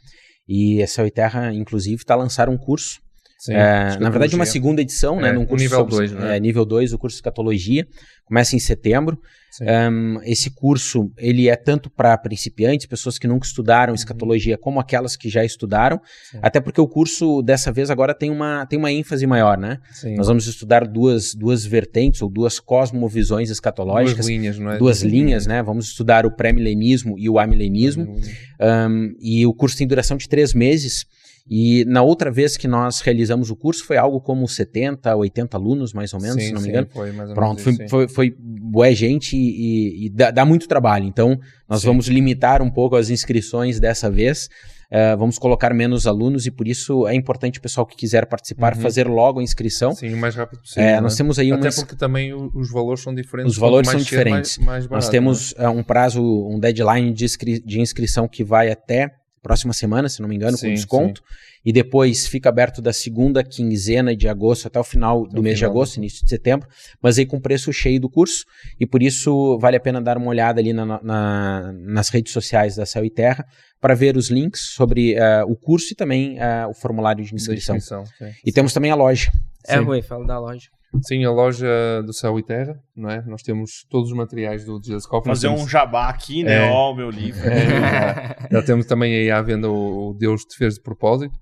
[SPEAKER 2] E a Céu e Terra, inclusive, está a lançar um curso. Sim, é, na verdade, uma segunda edição, né, é? Num curso
[SPEAKER 3] nível 2, né?
[SPEAKER 2] É, nível 2, o curso de Escatologia. Começa em setembro. Um, esse curso ele é tanto para principiantes, pessoas que nunca estudaram uhum. escatologia, como aquelas que já estudaram. Sim. Até porque o curso dessa vez agora tem uma, tem uma ênfase maior, né? Sim. Nós vamos estudar duas, duas vertentes ou duas cosmovisões escatológicas.
[SPEAKER 3] Duas linhas, não é?
[SPEAKER 2] Duas linhas, né? Vamos estudar o pré-milenismo e o amilenismo. Um, e o curso tem duração de três meses. E na outra vez que nós realizamos o curso foi algo como 70, 80 alunos, mais ou menos, sim, se não me engano.
[SPEAKER 3] Foi mais ou
[SPEAKER 2] Pronto,
[SPEAKER 3] menos.
[SPEAKER 2] Foi, foi, foi boa gente e, e dá, dá, muito trabalho. Então, nós sim. vamos limitar um pouco as inscrições dessa vez. Uh, vamos colocar menos alunos e por isso é importante o pessoal que quiser participar uhum. fazer logo a inscrição.
[SPEAKER 3] Sim, o mais rápido possível.
[SPEAKER 2] É, nós né? temos aí
[SPEAKER 3] Até porque também os valores são diferentes.
[SPEAKER 2] Os valores são diferentes. Mais, mais barato, nós temos né? uh, um prazo, um deadline de, inscri de inscrição que vai até próxima semana, se não me engano, sim, com desconto. Sim. E depois fica aberto da segunda quinzena de agosto até o final do mês de agosto, início de setembro, mas aí com preço cheio do curso. E por isso vale a pena dar uma olhada ali na, na, nas redes sociais da Céu e Terra para ver os links sobre uh, o curso e também uh, o formulário de inscrição. inscrição e temos também a loja.
[SPEAKER 1] É, Rui, fala da loja.
[SPEAKER 4] Sim, a loja do Céu e Terra, não é? Nós temos todos os materiais do Jesus Coffee.
[SPEAKER 3] Fazer
[SPEAKER 4] temos...
[SPEAKER 3] um jabá aqui, né? É, Ó, oh, meu livro. É,
[SPEAKER 4] já, temos também aí à venda o Deus te fez de propósito.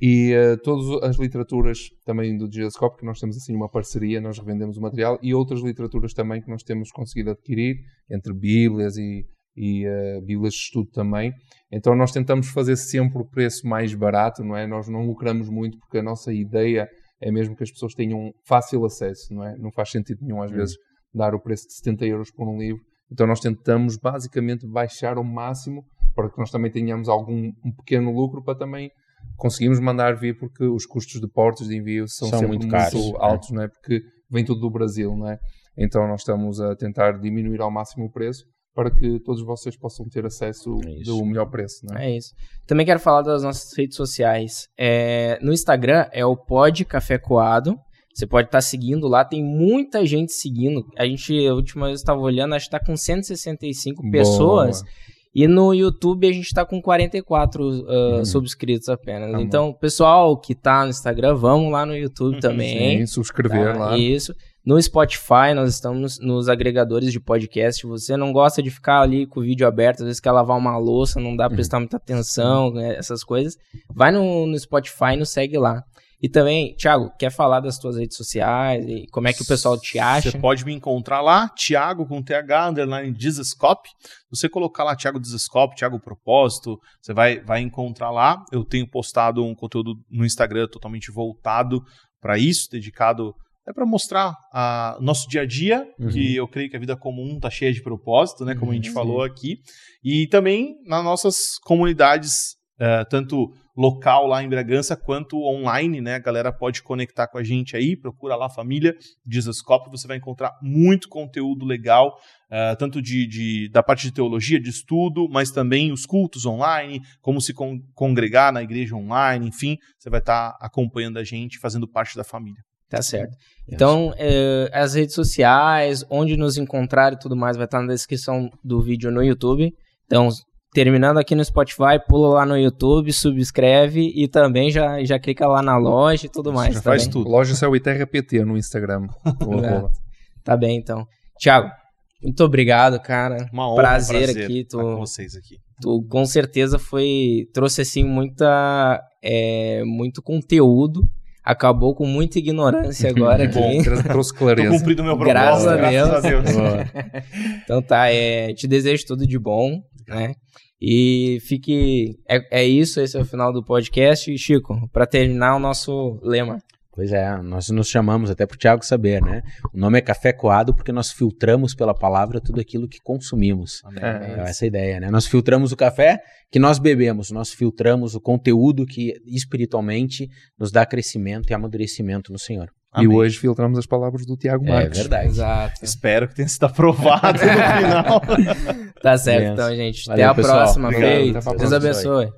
[SPEAKER 4] E uh, todas as literaturas também do Coffee, que nós temos assim uma parceria, nós revendemos o material, e outras literaturas também que nós temos conseguido adquirir, entre Bíblias e, e uh, Bíblias de estudo também. Então nós tentamos fazer sempre o preço mais barato, não é? Nós não lucramos muito porque a nossa ideia é mesmo que as pessoas tenham fácil acesso, não é? Não faz sentido nenhum, às hum. vezes, dar o preço de 70 euros por um livro. Então nós tentamos basicamente baixar ao máximo para que nós também tenhamos algum um pequeno lucro para também conseguirmos mandar vir porque os custos de portos de envio são, são sempre muito, caros, muito é. altos, não é? Porque vem tudo do Brasil, não é? Então nós estamos a tentar diminuir ao máximo o preço para que todos vocês possam ter acesso é do melhor preço. Né?
[SPEAKER 1] É isso. Também quero falar das nossas redes sociais. É, no Instagram é o Pod Café Coado. Você pode estar tá seguindo lá, tem muita gente seguindo. A gente, a última vez estava olhando, acho que está com 165 Boa. pessoas. E no YouTube a gente está com 44 uh, uhum. subscritos apenas. Tá então, pessoal que está no Instagram, vamos lá no YouTube uhum. também.
[SPEAKER 4] Sim, subscrever
[SPEAKER 1] tá?
[SPEAKER 4] lá.
[SPEAKER 1] Isso. No Spotify, nós estamos nos agregadores de podcast. Você não gosta de ficar ali com o vídeo aberto, às vezes quer lavar uma louça, não dá pra prestar muita atenção, né, essas coisas. Vai no, no Spotify e nos segue lá. E também, Thiago, quer falar das tuas redes sociais e como é que o pessoal te acha?
[SPEAKER 3] Você pode me encontrar lá, Thiago com TH, underline Dizescope. Você colocar lá Thiago Dizescope, Thiago Propósito, você vai, vai encontrar lá. Eu tenho postado um conteúdo no Instagram totalmente voltado para isso, dedicado é para mostrar o nosso dia a dia, uhum. que eu creio que a vida comum tá cheia de propósito, né, como uhum, a gente sim. falou aqui, e também nas nossas comunidades, uh, tanto local lá em Bragança quanto online, né? A galera pode conectar com a gente aí, procura lá a família Jesuscope, você vai encontrar muito conteúdo legal, uh, tanto de, de, da parte de teologia, de estudo, mas também os cultos online, como se con congregar na igreja online, enfim, você vai estar tá acompanhando a gente, fazendo parte da família.
[SPEAKER 1] Tá certo. Então, é, as redes sociais, onde nos encontrar e tudo mais, vai estar na descrição do vídeo no YouTube. Então, terminando aqui no Spotify, pula lá no YouTube, subscreve e também já, já clica lá na loja e tudo mais. Já
[SPEAKER 3] tá faz bem? tudo.
[SPEAKER 4] Loja Céu e Terra PT no Instagram.
[SPEAKER 1] tá bem, então. Tiago, Muito obrigado, cara.
[SPEAKER 3] Uma honra,
[SPEAKER 1] prazer,
[SPEAKER 3] prazer
[SPEAKER 1] aqui.
[SPEAKER 3] Tô, com vocês aqui.
[SPEAKER 1] Tu com certeza foi trouxe assim muita é, muito conteúdo. Acabou com muita ignorância agora aqui.
[SPEAKER 4] Bom, trouxe clareza.
[SPEAKER 3] Tô cumprindo meu propósito.
[SPEAKER 1] Graças a Deus.
[SPEAKER 3] Graças a Deus.
[SPEAKER 1] então tá, é, te desejo tudo de bom, né? E fique. É, é isso, esse é o final do podcast. E, Chico, para terminar o nosso lema.
[SPEAKER 2] Pois é, nós nos chamamos, até para o Tiago saber, né? O nome é Café Coado porque nós filtramos pela palavra tudo aquilo que consumimos. É, é essa a ideia, né? Nós filtramos o café que nós bebemos, nós filtramos o conteúdo que espiritualmente nos dá crescimento e amadurecimento no Senhor.
[SPEAKER 4] Amém. E hoje filtramos as palavras do Tiago é Marques.
[SPEAKER 2] É verdade.
[SPEAKER 1] Exato.
[SPEAKER 3] Espero que tenha sido aprovado no final.
[SPEAKER 1] tá certo, então, gente. Valeu, Até a pessoal. próxima. Obrigado. Deus abençoe.